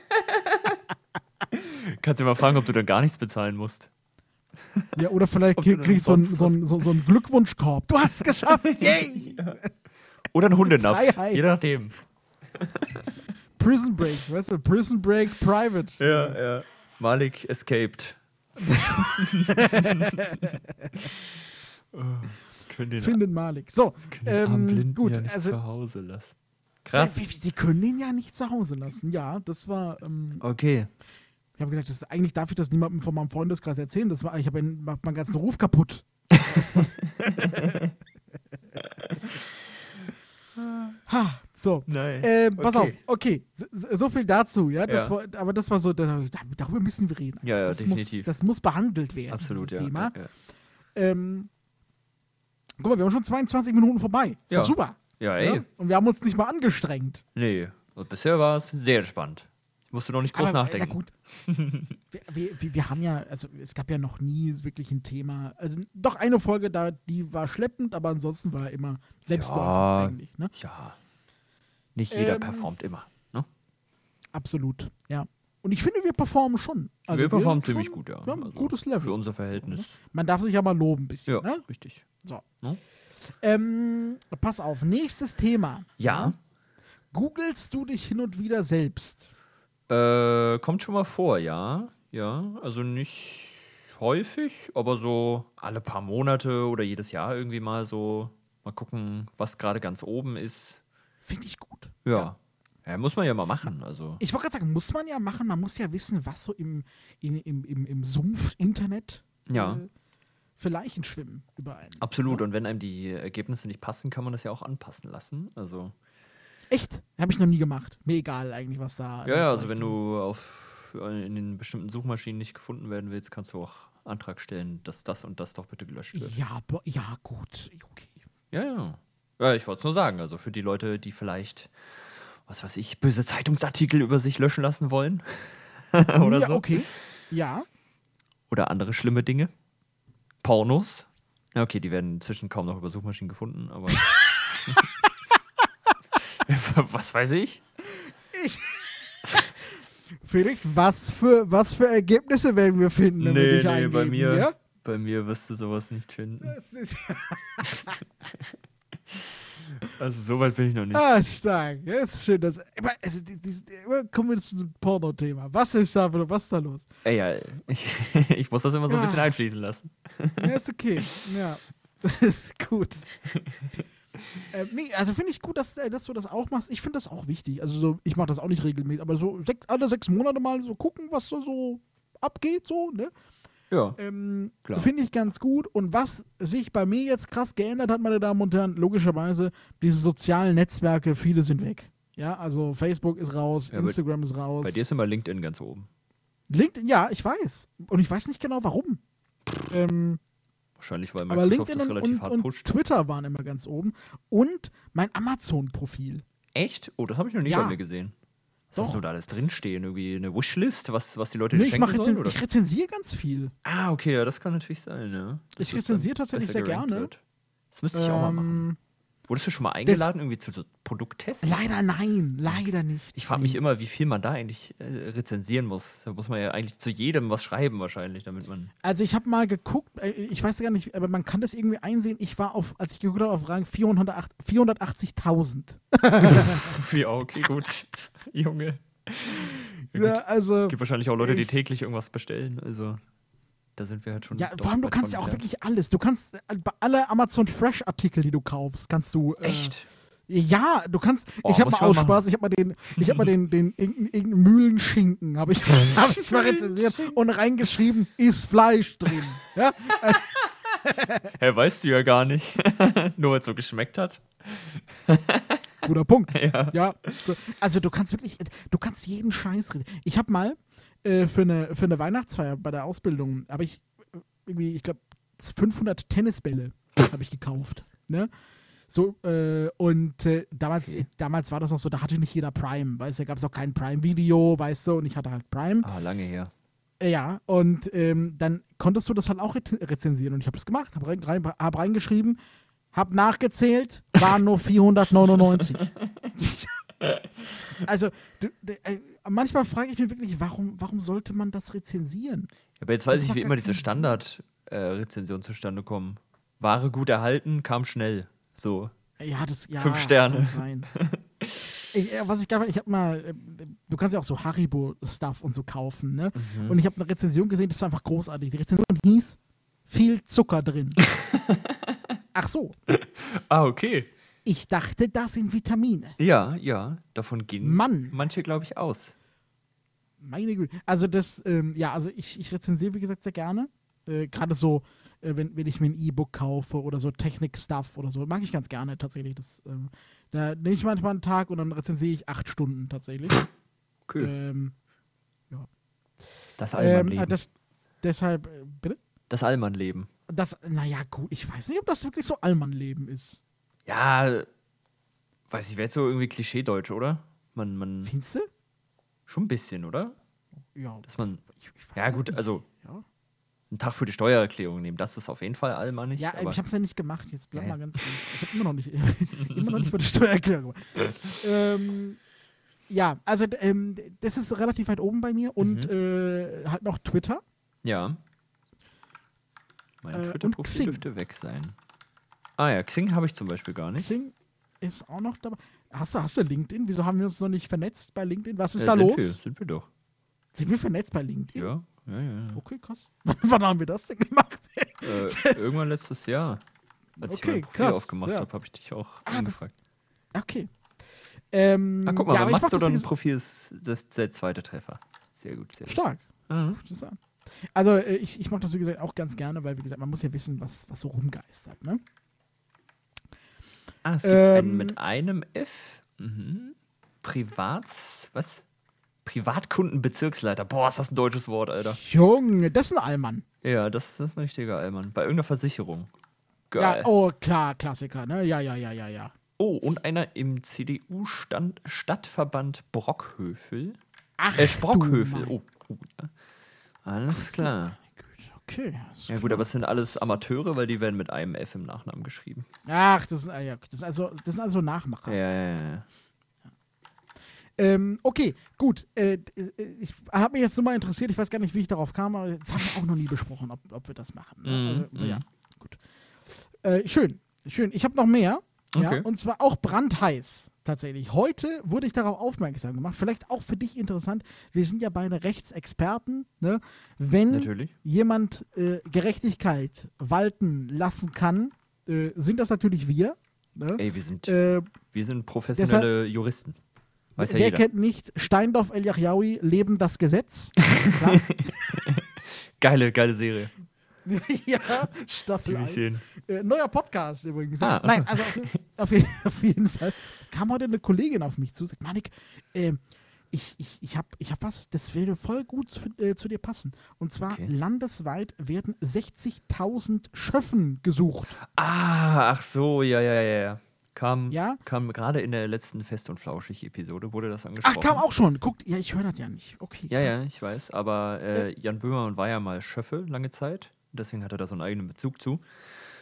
Kannst du mal fragen, ob du dann gar nichts bezahlen musst. Ja, oder vielleicht krieg, krieg ich so einen so ein, so, so einen Glückwunschkorb. Du hast es geschafft. Yay! Oder ein Hundenapf, Freiheit. je nachdem. Prison Break, weißt du? Prison Break Private. Ja, ja. Malik escaped. oh, Findet Malik. So, ähm, Blinden gut. ja nicht also, zu Hause lassen. Krass. Sie können ihn ja nicht zu Hause lassen. Ja, das war. Ähm, Okay. Ich habe gesagt, das ist, eigentlich darf ich das niemandem von meinem Freundeskreis erzählen. Das war, ich habe macht meinen ganzen Ruf kaputt. ha, so. Nein. Ähm, pass Okay. auf, okay, so, so viel dazu, ja. Das Ja. War, aber das war so, das, darüber müssen wir reden. Ja, ja, das definitiv. Muss, das muss behandelt werden, Absolut, dieses ja. Thema. Ja. Ähm, guck mal, wir haben schon 22 Minuten vorbei. Ist Ja. super. ja, ey. Und wir haben uns nicht mal angestrengt. Nee. Und bisher war es sehr entspannt. Ich musste noch nicht groß Aber, äh, nachdenken. Na gut. wir, wir, wir, wir haben ja, also es gab ja noch nie wirklich ein Thema. Also doch eine Folge da, die war schleppend, aber ansonsten war immer Selbstläufer Ja. eigentlich. Ne? Ja. Nicht jeder Ähm, performt immer. Ne? Absolut, ja. Und ich finde, wir performen schon. Also wir performen schon- ziemlich gut, ja. Wir ein Also gutes Für Level. unser Verhältnis. Man darf sich ja mal loben ein bisschen. Ja, Ne? richtig. So. Ne? Ähm, pass auf, nächstes Thema. Ja. Googlest du dich hin und wieder selbst? Äh, kommt schon mal vor, ja. Ja, also nicht häufig, aber so alle paar Monate oder jedes Jahr irgendwie mal so mal gucken, was gerade ganz oben ist. Finde ich gut. Ja. ja. muss man ja mal machen. Also, Ich wollte gerade sagen, muss man ja machen. Man muss ja wissen, was so im, in, im, im, im Sumpf-Internet Ja. äh, für Leichen schwimmen überall. absolut. Und wenn einem die Ergebnisse nicht passen, kann man das ja auch anpassen lassen. Also, Echt? Habe ich noch nie gemacht. Mir egal eigentlich, was da. ja, ja, also wenn wird. du auf, in den bestimmten Suchmaschinen nicht gefunden werden willst, kannst du auch Antrag stellen, dass das und das doch bitte gelöscht wird. Ja, ja, gut. Okay. Ja, ja. Ja, ich wollte es nur sagen. Also für die Leute, die vielleicht, was weiß ich, böse Zeitungsartikel über sich löschen lassen wollen. Oder ja, so. okay. Ja. Oder andere schlimme Dinge. Pornos. Ja, okay, die werden inzwischen kaum noch über Suchmaschinen gefunden, aber. was weiß ich? Felix, was für, was für Ergebnisse werden wir finden, wenn wir Nee, dich nee, eingeben? bei mir, Ja? bei mir wirst du sowas nicht finden. Also so weit bin ich noch nicht. ah, stark. Ja, ist schön. Dass, aber, also, die, die, immer kommen wir zu diesem Porno-Thema. Was ist da, was ist da los? Ey, ja, ich, ich muss das immer so ein bisschen einfließen lassen. Ja, ist okay. Ja. Das ist gut. Äh, nee, also finde ich gut, dass, äh, dass du das auch machst. Ich finde das auch wichtig. Also so, ich mache das auch nicht regelmäßig, aber so sechs, alle sechs Monate mal so gucken, was da so abgeht, so, ne? Ja. Ähm, Klar. Finde ich ganz gut. Und was sich bei mir jetzt krass geändert hat, meine Damen und Herren, logischerweise, diese sozialen Netzwerke, viele sind weg. Ja, also Facebook ist raus, Ja, Instagram ist raus. Bei dir ist immer LinkedIn ganz oben. LinkedIn, ja, ich weiß. Und ich weiß nicht genau warum. Ähm, Wahrscheinlich, weil aber Microsoft LinkedIn das und, relativ und, hart und pusht. Twitter waren immer ganz oben. Und mein Amazon-Profil. Echt? Oh, das habe ich noch nie Ja. bei mir gesehen. Was Doch. hast du da alles drinstehen? Irgendwie eine Wishlist, was, was die Leute Nee, ich, schenken mach sollen? rezen Oder? ich rezensiere ganz viel. Ah, okay, ja, das kann natürlich sein, ja. Ich rezensiere tatsächlich sehr gerne. wird. Das müsste ich auch mal machen. Wurdest du schon mal eingeladen, irgendwie zu so Produkttests? leider nein, leider nicht. Ich frage mich immer, wie viel man da eigentlich äh, rezensieren muss. Da muss man ja eigentlich zu jedem was schreiben, wahrscheinlich, damit man. Also ich habe mal geguckt, äh, ich weiß gar nicht, aber man kann das irgendwie einsehen. Ich war auf, als ich geguckt habe, auf Rang 408 480.000. ja, okay, gut. Junge. Ja, also gibt wahrscheinlich auch Leute, die ich- täglich irgendwas bestellen. Also, da sind wir halt schon. ja, vor allem du kannst ja auch wirklich alles. Du kannst äh, alle Amazon Fresh Artikel, die du kaufst, kannst du äh, Echt? Ja, du kannst. Oh, ich habe mal aus Spaß, ich habe mal den, ich habe mal den, den irgendeinen Mühlenschinken, habe ich, hab ich mal rezensiert und reingeschrieben, ist Fleisch drin. Ja? Hä, weißt du ja gar nicht. Nur weil es so geschmeckt hat. Guter Punkt. Ja. Ja. Also du kannst wirklich, du kannst jeden Scheiß reden. Ich habe mal äh, für, eine, für eine Weihnachtsfeier bei der Ausbildung, habe ich äh, irgendwie, ich glaube, 500 Tennisbälle habe ich gekauft. Ne? So, äh, und äh, damals, Okay. damals war das noch so, da hatte nicht jeder Prime, weißt du, da gab es auch kein Prime-Video, weißt du, und ich hatte halt Prime. Ah, lange her. Äh, Ja, und ähm, dann konntest du das halt auch re rezensieren und ich habe das gemacht, habe rein, rein, hab reingeschrieben, habe nachgezählt, waren nur 499. also, du, du, manchmal frage ich mich wirklich, warum, warum sollte man das rezensieren? Aber jetzt weiß Das ich, wie immer diese. Standard-Rezensionen zustande kommen. Ware gut erhalten, kam schnell. So. Ja, das ja, Fünf Sterne. Ich, äh, was ich fand, ich habe mal, äh, du kannst ja auch so Haribo-Stuff und so kaufen, ne? Mhm. Und ich habe eine Rezension gesehen, das war einfach großartig. Die Rezension hieß, viel Zucker drin. Ach so, Ah, okay. ich dachte, das sind Vitamine. Ja, ja, davon gehen Mann. manche, glaube ich, aus. Meine Güte. Also das, ähm, ja, also ich, ich rezensiere, wie gesagt, sehr gerne. Äh, Gerade so, äh, wenn, wenn ich mir ein E-Book kaufe oder so Technik-Stuff oder so, mag ich ganz gerne tatsächlich. Das, ähm, da nehme ich manchmal einen Tag und dann rezensiere ich acht Stunden tatsächlich. Cool. ähm, das ähm, Allmann-Leben. äh, das, deshalb, äh, bitte? das Allmann-Leben. Das, naja, gut, ich weiß nicht, ob das wirklich so Allmann-Leben ist. Ja, weiß ich, wäre jetzt so irgendwie Klischee-Deutsch, oder? Man, man, Findest du? Schon ein bisschen, oder? Ja. Dass man, Ich, ich ja gut, nicht. also Ja, einen Tag für die Steuererklärung nehmen, das ist auf jeden Fall allmannig. ja ich habe es ja nicht gemacht. Jetzt bleib Ja, mal ganz ruhig. Ich habe immer noch nicht, immer noch nicht mal die Steuererklärung gemacht. ähm, ja, also ähm, das ist relativ weit oben bei mir und Mhm. äh, halt noch Twitter. Ja. Mein Äh, Twitter-Profil dürfte weg sein. Ah ja, Xing habe ich zum Beispiel gar nicht. Xing ist auch noch dabei. Hast du, hast du LinkedIn? Wieso haben wir uns noch nicht vernetzt bei LinkedIn? Was ist Äh, da sind los? Wir, sind wir doch. Sind wir vernetzt bei LinkedIn? Ja, ja, ja. ja. Okay, krass. Wann haben wir das denn gemacht? Äh, irgendwann letztes Jahr. Als ich Okay, mein Profil krass, aufgemacht ja. habe, habe ich dich auch Ah, das- angefragt. Okay. Ähm, Ah, guck mal, ja, ja, aber ich machst mach du das, dann wie ein gesagt, Profil, ist das ist der zweite Treffer. Sehr gut, sehr gut. Stark. Mhm. Interessant. Also äh, ich, ich mache das, wie gesagt, auch ganz gerne, weil, wie gesagt, man muss ja wissen, was, was so rumgeistert. Ne? Ah, es gibt Ähm, einen mit einem F. Mhm. Privats, was? Privatkundenbezirksleiter. Boah, ist das ein deutsches Wort, Alter. Junge, das ist ein Allmann. Ja, das, das ist ein richtiger Allmann. Bei irgendeiner Versicherung. Geil. Ja, oh, klar, Klassiker, ne? Ja, ja, ja, ja, ja. Oh, und einer im CDU-Stadtverband Brockhövel. Ach, Äh, Sprockhövel. du Oh, oh, ja. Alles klar. Okay. Ja gut, klar. aber es sind alles Amateure, weil die werden mit einem F im Nachnamen geschrieben. Ach, das sind, ah, ja, das, ist also, das sind also Nachmacher. Ja, ja, ja. Ähm, okay, gut. Äh, äh, ich habe mich jetzt nur mal interessiert, ich weiß gar nicht, wie ich darauf kam, aber jetzt haben wir auch noch nie besprochen, ob, ob wir das machen. Ne? Mhm, Also, ja, mhm. gut. Äh, schön, schön. Ich habe noch mehr. Ja, Okay. und zwar auch brandheiß tatsächlich. Heute wurde ich darauf aufmerksam gemacht, vielleicht auch für dich interessant. Wir sind ja beide Rechtsexperten. Ne? Wenn Natürlich. jemand äh, Gerechtigkeit walten lassen kann, äh, sind das natürlich wir. Ne? Ey, wir sind, Äh, wir sind professionelle Juristen. Weiß ja wer jeder. kennt nicht Steindorf El Yahyaoui, Leben das Gesetz? Geile, geile Serie. ja, Staffel Die will ich 1. sehen. Äh, neuer Podcast übrigens. Ah, Nein, also auf, auf, jeden- auf jeden Fall kam heute eine Kollegin auf mich zu, sagt, Manik, äh, ich, ich, ich habe ich hab was, das würde voll gut zu, äh, zu dir passen. Und zwar Okay. landesweit werden 60.000 Schöffen gesucht. Ah, ach so, ja, ja, ja, ja. Kam, Ja? kam gerade in der letzten Fest- und Flauschig-Episode, wurde das Ach, angesprochen. kam auch schon. Guckt, ja, ich höre das ja nicht. Okay. Ja, ja, krass. ich weiß. Aber äh, Jan Böhmermann war ja mal Schöffe lange Zeit. Deswegen hat er da so einen eigenen Bezug zu.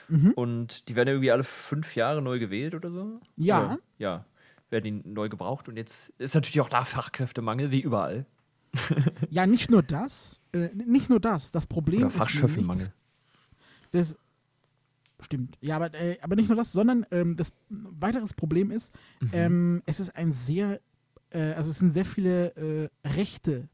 Mhm. Und die werden irgendwie alle fünf Jahre neu gewählt oder so. Ja. Oder, ja, werden die neu gebraucht. Und jetzt ist natürlich auch da Fachkräftemangel, wie überall. Ja, nicht nur das. Äh, nicht nur das. Das Problem Oder ist. nämlich, Fachschöffenmangel. Das, das stimmt. Ja, aber, äh, aber nicht nur das, sondern ähm, das weiteres Problem ist, Mhm. ähm, es ist ein sehr, äh, also es sind sehr viele äh, rechte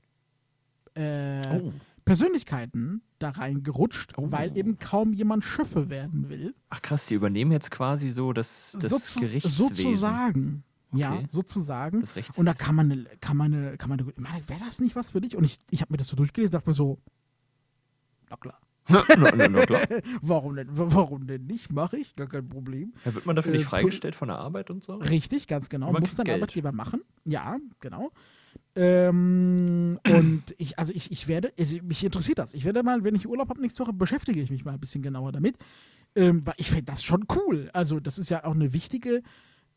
äh, Oh. Persönlichkeiten da reingerutscht, Oh. weil eben kaum jemand Schöffe werden will. Ach krass, die übernehmen jetzt quasi so das, das Sozu- Gerichtswesen. Sozusagen. Ja, Okay. sozusagen. Das Rechtswesen. Und da kann man, eine- kann man, kann man, meine, wäre das nicht was für dich? Und ich, ich habe mir das so durchgelesen, dachte mir so, na klar, na, na, na, klar. warum denn, wa- warum denn nicht? Mache ich, gar kein Problem. Ja, wird man dafür Äh, nicht von- freigestellt von der Arbeit und so? Richtig, ganz genau. Man Muss dann Geld. Arbeitgeber machen. Ja, genau. Ähm, und ich, also ich, ich werde, also mich interessiert das. Ich werde mal, wenn ich Urlaub habe nächste Woche, beschäftige ich mich mal ein bisschen genauer damit. Ähm, weil ich finde das schon cool. Also, das ist ja auch eine wichtige,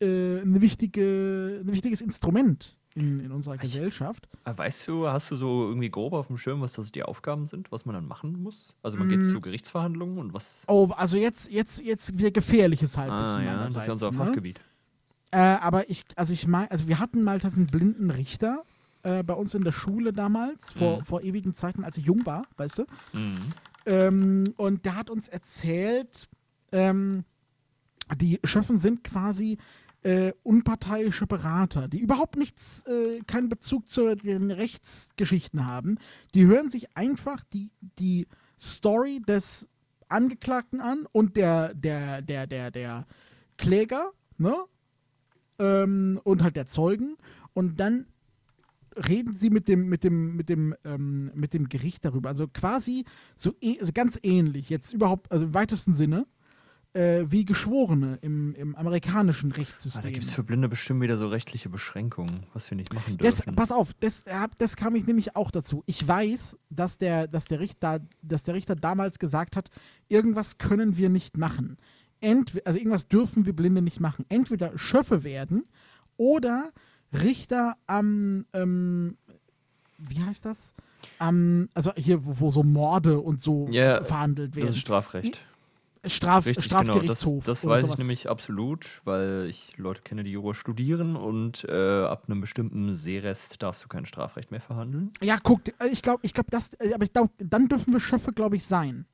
äh, eine wichtige, ein wichtiges Instrument in, in unserer Gesellschaft. Ah, Weißt du, hast du so irgendwie grob auf dem Schirm, was das die Aufgaben sind, was man dann machen muss? Also man geht Mm. zu Gerichtsverhandlungen und was. Oh, also jetzt, jetzt, jetzt wieder gefährliches ah, Halbwissen ja, das ist ja unser ne? Fachgebiet. Äh, aber ich, also ich meine, also wir hatten mal einen blinden Richter äh, bei uns in der Schule damals, vor, Mhm. vor ewigen Zeiten, als ich jung war, weißt du. Mhm. Ähm, und der hat uns erzählt, ähm, die Schöffen sind quasi äh, unparteiische Berater, die überhaupt nichts, äh, keinen Bezug zu den Rechtsgeschichten haben. Die hören sich einfach die, die Story des Angeklagten an und der, der, der, der, der Kläger, ne? Ähm, und halt der Zeugen. Und dann reden sie mit dem, mit dem, mit dem, ähm, mit dem Gericht darüber. Also quasi so eh- also ganz ähnlich, jetzt überhaupt, also im weitesten Sinne, äh, wie Geschworene im, im amerikanischen Ah, da Rechtssystem. gibt es für Blinde bestimmt wieder so rechtliche Beschränkungen, was wir nicht machen das, dürfen. pass auf, das, äh, das kam ich nämlich auch dazu. Ich weiß, dass der, dass, der Richter, dass der Richter damals gesagt hat, irgendwas können wir nicht machen. Entweder, also irgendwas dürfen wir Blinde nicht machen. Entweder Schöffe werden oder Richter am, ähm, wie heißt das? Am, also hier, wo, wo so Morde und so Ja, verhandelt das werden. ist Strafrecht. Straf, Richtig, genau. Das, Strafgerichtshof. das oder weiß sowas. ich nämlich absolut, weil ich Leute kenne, die Jura studieren und äh, ab einem bestimmten Seerest darfst du kein Strafrecht mehr verhandeln. Ja, guck, äh, ich glaube, ich glaube, das, äh, aber ich glaube, dann dürfen wir Schöffe, glaube ich, sein.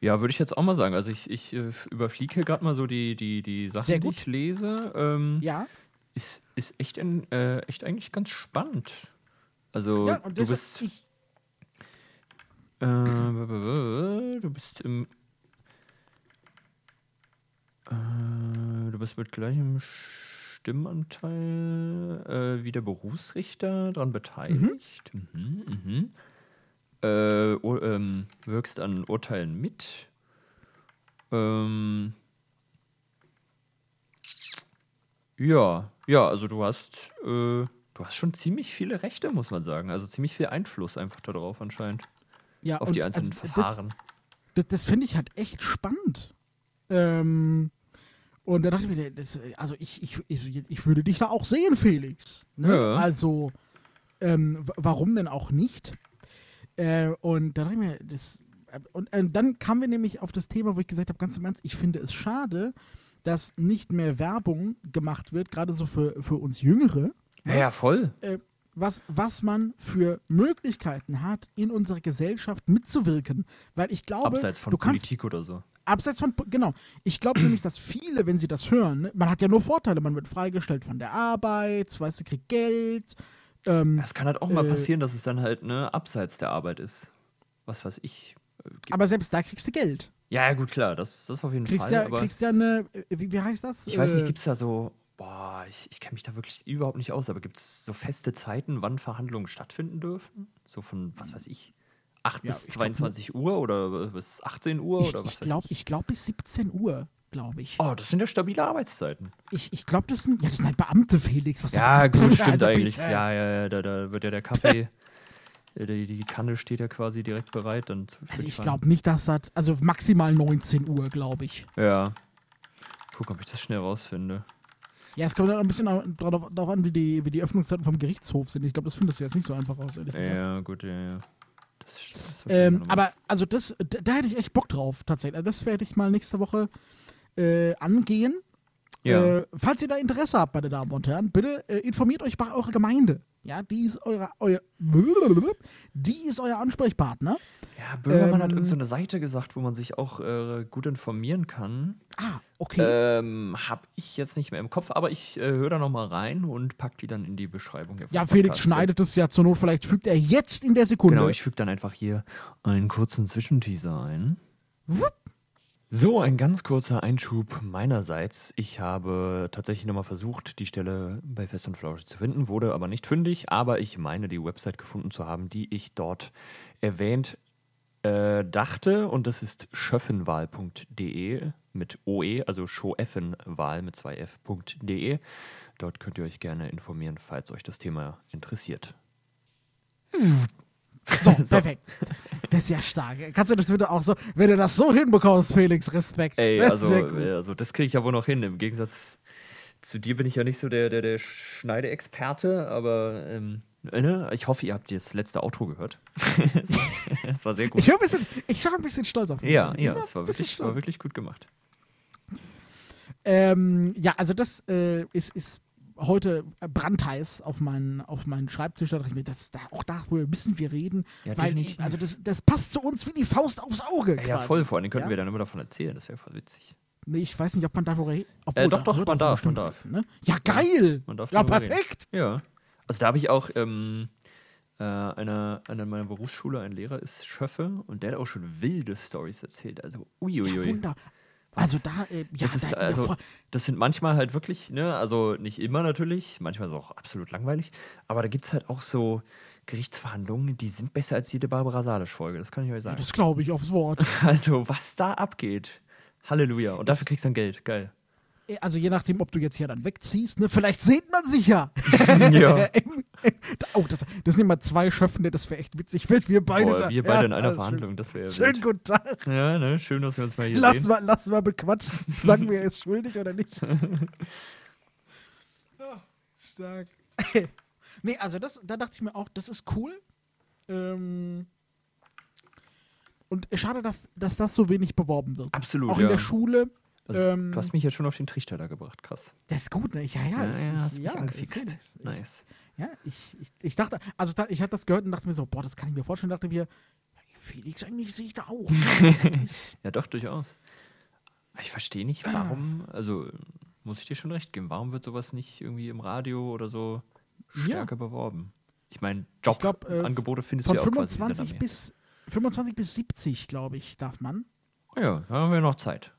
Ja, würde ich jetzt auch mal sagen. Also ich, ich äh, überfliege hier gerade mal so die, die, die Sachen, die ich lese. Ähm, Ja. Ist, ist echt, ein, äh, echt eigentlich ganz spannend. Also Ja, und du bist, ich, äh, du bist im, äh, du bist mit gleichem Stimmanteil äh, wie der Berufsrichter daran beteiligt. Mhm. Mhm, Äh, ur- ähm, wirkst an Urteilen mit. Ähm, ja, ja, also du hast, äh, du hast schon ziemlich viele Rechte, muss man sagen. Also ziemlich viel Einfluss einfach darauf anscheinend. ja, Auf und die einzelnen also Verfahren. Das, das, das finde ich halt echt spannend. Ähm, und da dachte ich mir, das, also ich, ich, ich, ich würde dich da auch sehen, Felix. Ne? Ja. Also, ähm, warum denn auch nicht? Äh, und da dachte ich mir, das, und äh, dann kamen wir nämlich auf das Thema, wo ich gesagt habe, ganz im Ernst, ich finde es schade, dass nicht mehr Werbung gemacht wird, gerade so für, für uns Jüngere, Ja, ja, voll. äh, was, was man für Möglichkeiten hat, in unserer Gesellschaft mitzuwirken. Weil ich glaube, Abseits von du kannst Politik oder so. Abseits von, genau. Ich glaube nämlich, dass viele, wenn sie das hören, ne, man hat ja nur Vorteile. Man wird freigestellt von der Arbeit, weißt du, kriegt Geld. Ähm, Es kann halt auch mal Äh, passieren, dass es dann halt ne, abseits der Arbeit ist. Was weiß ich. Äh, aber selbst da kriegst du Geld. Ja, gut, klar, das, das auf jeden kriegst Fall. Ja, aber kriegst ja eine, äh, wie, wie heißt das? ich weiß nicht, Äh, gibt es da so, boah, ich, ich kenne mich da wirklich überhaupt nicht aus, aber gibt es so feste Zeiten, wann Verhandlungen stattfinden dürfen? So von, was weiß ich, 8 Ja, bis ich glaub, 22 Uhr oder bis 18 Uhr Ich, oder was ich glaube weiß ich? ich glaub bis 17 Uhr, glaube ich. Oh, das sind ja stabile Arbeitszeiten. Ich, ich glaube, das sind, ja, das sind halt Beamte, Felix. Was Ja, gut, stimmt Also eigentlich. bitte. Ja, ja, ja, da, da wird ja der Kaffee, äh, die, die Kanne steht ja quasi direkt bereit. Dann Also ich glaube nicht, dass das, also maximal 19 Uhr, glaube ich. Ja. Guck, ob ich das schnell rausfinde. Ja, es kommt dann ein bisschen darauf, an, wie die, wie die Öffnungszeiten vom Gerichtshof sind. Ich glaube, das findest du jetzt nicht so einfach raus, ehrlich gesagt. Ja, gut, ja, ja. Das, das Ähm, aber also das, da, da hätte ich echt Bock drauf, tatsächlich. Also das werde ich mal nächste Woche äh, angehen. Ja. Äh, falls ihr da Interesse habt, meine Damen und Herren, bitte äh, informiert euch bei eurer Gemeinde. Ja, die ist eure, euer, die ist euer Ansprechpartner. ja, Böhmermann hat ähm, irgendeine so eine Seite gesagt, wo man sich auch äh, gut informieren kann. Ah, okay. Ähm, hab ich jetzt nicht mehr im Kopf, aber ich äh, höre da nochmal rein und pack die dann in die Beschreibung. ja, Felix schneidet es ja zur Not, vielleicht fügt er jetzt in der Sekunde. Genau, ich füge dann einfach hier einen kurzen Zwischenteaser ein. Wupp. So, ein ganz kurzer Einschub meinerseits. Ich habe tatsächlich nochmal versucht, die Stelle bei Fest und Flauschig zu finden, wurde aber nicht fündig, aber ich meine, die Website gefunden zu haben, die ich dort erwähnt äh, dachte, und das ist schöffenwahl.de mit OE, also schoeffenwahl mit zwei F.de. Dort könnt ihr euch gerne informieren, falls euch das Thema interessiert. So, perfekt. Das ist ja stark. Kannst du das bitte auch so, wenn du das so hinbekommst, Felix, Respekt. Ey, das also, äh, also das kriege ich ja wohl noch hin. Im Gegensatz zu dir bin ich ja nicht so der, der, der Schneideexperte, aber ähm, ne? ich hoffe, ihr habt das letzte Outro gehört. Es war sehr gut. Ich, war ein bisschen, ich war ein bisschen stolz auf mich. Ja, ja, war es war wirklich, war wirklich gut gemacht. Ähm, ja, also das äh, ist, ist heute brandheiß auf meinen, auf meinen Schreibtisch. Da dachte ich mir, das, da, auch darüber müssen wir reden. Ja, weil, definitiv. also das, das passt zu uns wie die Faust aufs Auge. Ja, ja, voll, vor allem könnten Ja? wir dann immer davon erzählen, das wäre voll witzig. Nee, ich weiß nicht, ob man darüber redet. Äh, doch, doch, man darf, man darf. Ne? Ja, geil. Man darf ja, darüber reden. perfekt. Ja. Also da habe ich auch ähm, äh, einer, einer meiner Berufsschule, ein Lehrer ist Schöffe und der hat auch schon wilde Stories erzählt. Also uiuiui. Ja, wunder. Also da, äh, ja, das, ist, da, also, das sind manchmal halt wirklich, ne, also nicht immer natürlich, manchmal ist es auch absolut langweilig, aber da gibt es halt auch so Gerichtsverhandlungen, die sind besser als jede Barbara Salisch-Folge, das kann ich euch sagen. das glaube ich aufs Wort. Also, was da abgeht. Halleluja. Und dafür kriegst du dann Geld. Geil. Also je nachdem, ob du jetzt hier dann wegziehst, ne, vielleicht sieht man sich ja. Ja. Oh, das, das sind mal zwei Schöffende, das wäre echt witzig, wenn wir beide Boah, da, wir beide ja, in einer also Verhandlung, das wäre Schön, schön wild. guten Tag. Ja, ne, schön, dass wir uns mal hier Lass sehen. mal, lass mal bequatschen. Sagen wir, er ist schuldig oder nicht. Ah, stark. nee, also das, da dachte ich mir auch, das ist cool. Ähm, und schade, dass, dass das so wenig beworben wird. Absolut, Auch ja. in der Schule. Also, ähm, du hast mich jetzt schon auf den Trichter da gebracht, krass. das ist gut, ne? Ja, ja. Ja, ja, hast ich, mich ja, angefixt. Felix, ich- Nice. Ja, ich, ich, ich dachte, also da, ich hatte das gehört und dachte mir so, boah, das kann ich mir vorstellen. Dachte mir, Felix, eigentlich sehe ich da auch. Ja, doch, durchaus. Ich verstehe nicht, warum, also muss ich dir schon recht geben, warum wird sowas nicht irgendwie im Radio oder so Ja. stärker beworben? Ich meine, glaub, äh, Jobangebote findest du ja auch quasi 25 sehr bis 25 bis 70, glaube ich, darf man. Oh ja, da haben wir noch Zeit.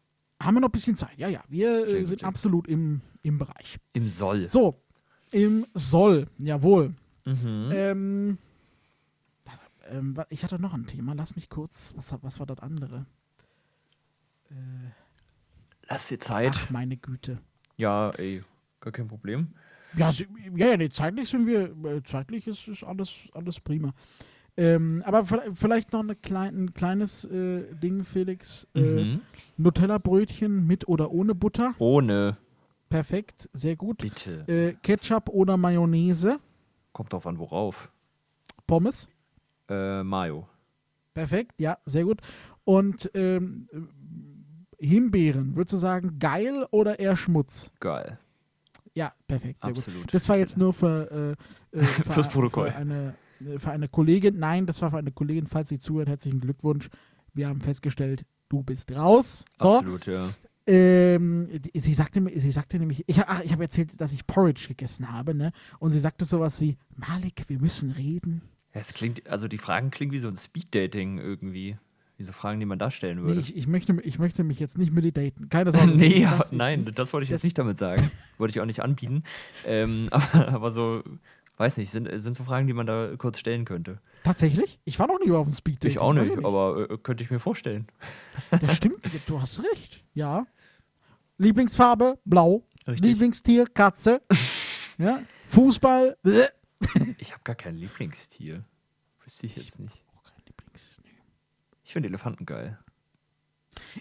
Haben wir noch ein bisschen Zeit. Ja, ja, wir äh, sind absolut im, im Bereich. Im Soll. So, im Soll, jawohl. Mhm. Ähm, ähm, ich hatte noch ein Thema, lass mich kurz, was, was war das andere? Lass dir Zeit. Ach, meine Güte. Ja, ey, gar kein Problem. Ja, ja, ja, nee, zeitlich sind wir, äh, zeitlich ist, ist alles, alles prima. Ähm, aber vi- vielleicht noch klein, ein kleines äh, Ding, Felix. Äh, Mhm. Nutella-Brötchen mit oder ohne Butter. Ohne, Perfekt, sehr gut. bitte. Äh, Ketchup oder Mayonnaise. Kommt drauf an, worauf. Pommes. Äh, Mayo. Perfekt, ja, sehr gut. Und ähm, äh, Himbeeren, würdest du sagen, geil oder eher Schmutz? Geil. Ja, perfekt, sehr Absolut. gut. Das war jetzt nur für, äh, äh, für, Fürs Protokoll. für, eine, für eine Kollegin. Nein, das war für eine Kollegin, falls sie zuhört. Herzlichen Glückwunsch. Wir haben festgestellt, du bist raus. So. Absolut, ja. Ähm, sie sagte mir, sie sagte nämlich, ich, ach, ich habe erzählt, dass ich Porridge gegessen habe, ne? Und sie sagte sowas wie, Malik, wir müssen reden. Ja, Es klingt, also die Fragen klingen wie so ein Speeddating irgendwie. Wie so Fragen, die man da stellen Nee, würde. ich, ich, möchte, ich möchte mich jetzt nicht mit daten. Keine Sorge. nee, das ist nein, nicht- das wollte ich jetzt nicht damit sagen. wollte ich auch nicht anbieten. Ähm, aber, aber so, weiß nicht, sind, sind so Fragen, die man da kurz stellen könnte. Tatsächlich? Ich war noch nie auf dem Speed Ich auch nicht, ich aber äh, könnte ich mir vorstellen. Das stimmt, du hast recht. Ja. Lieblingsfarbe, blau. Richtig. Lieblingstier, Katze. ja. Fußball. Ich habe gar kein Lieblingstier. Wüsste ich jetzt nicht. Lieblings- nee. Ich finde Elefanten geil.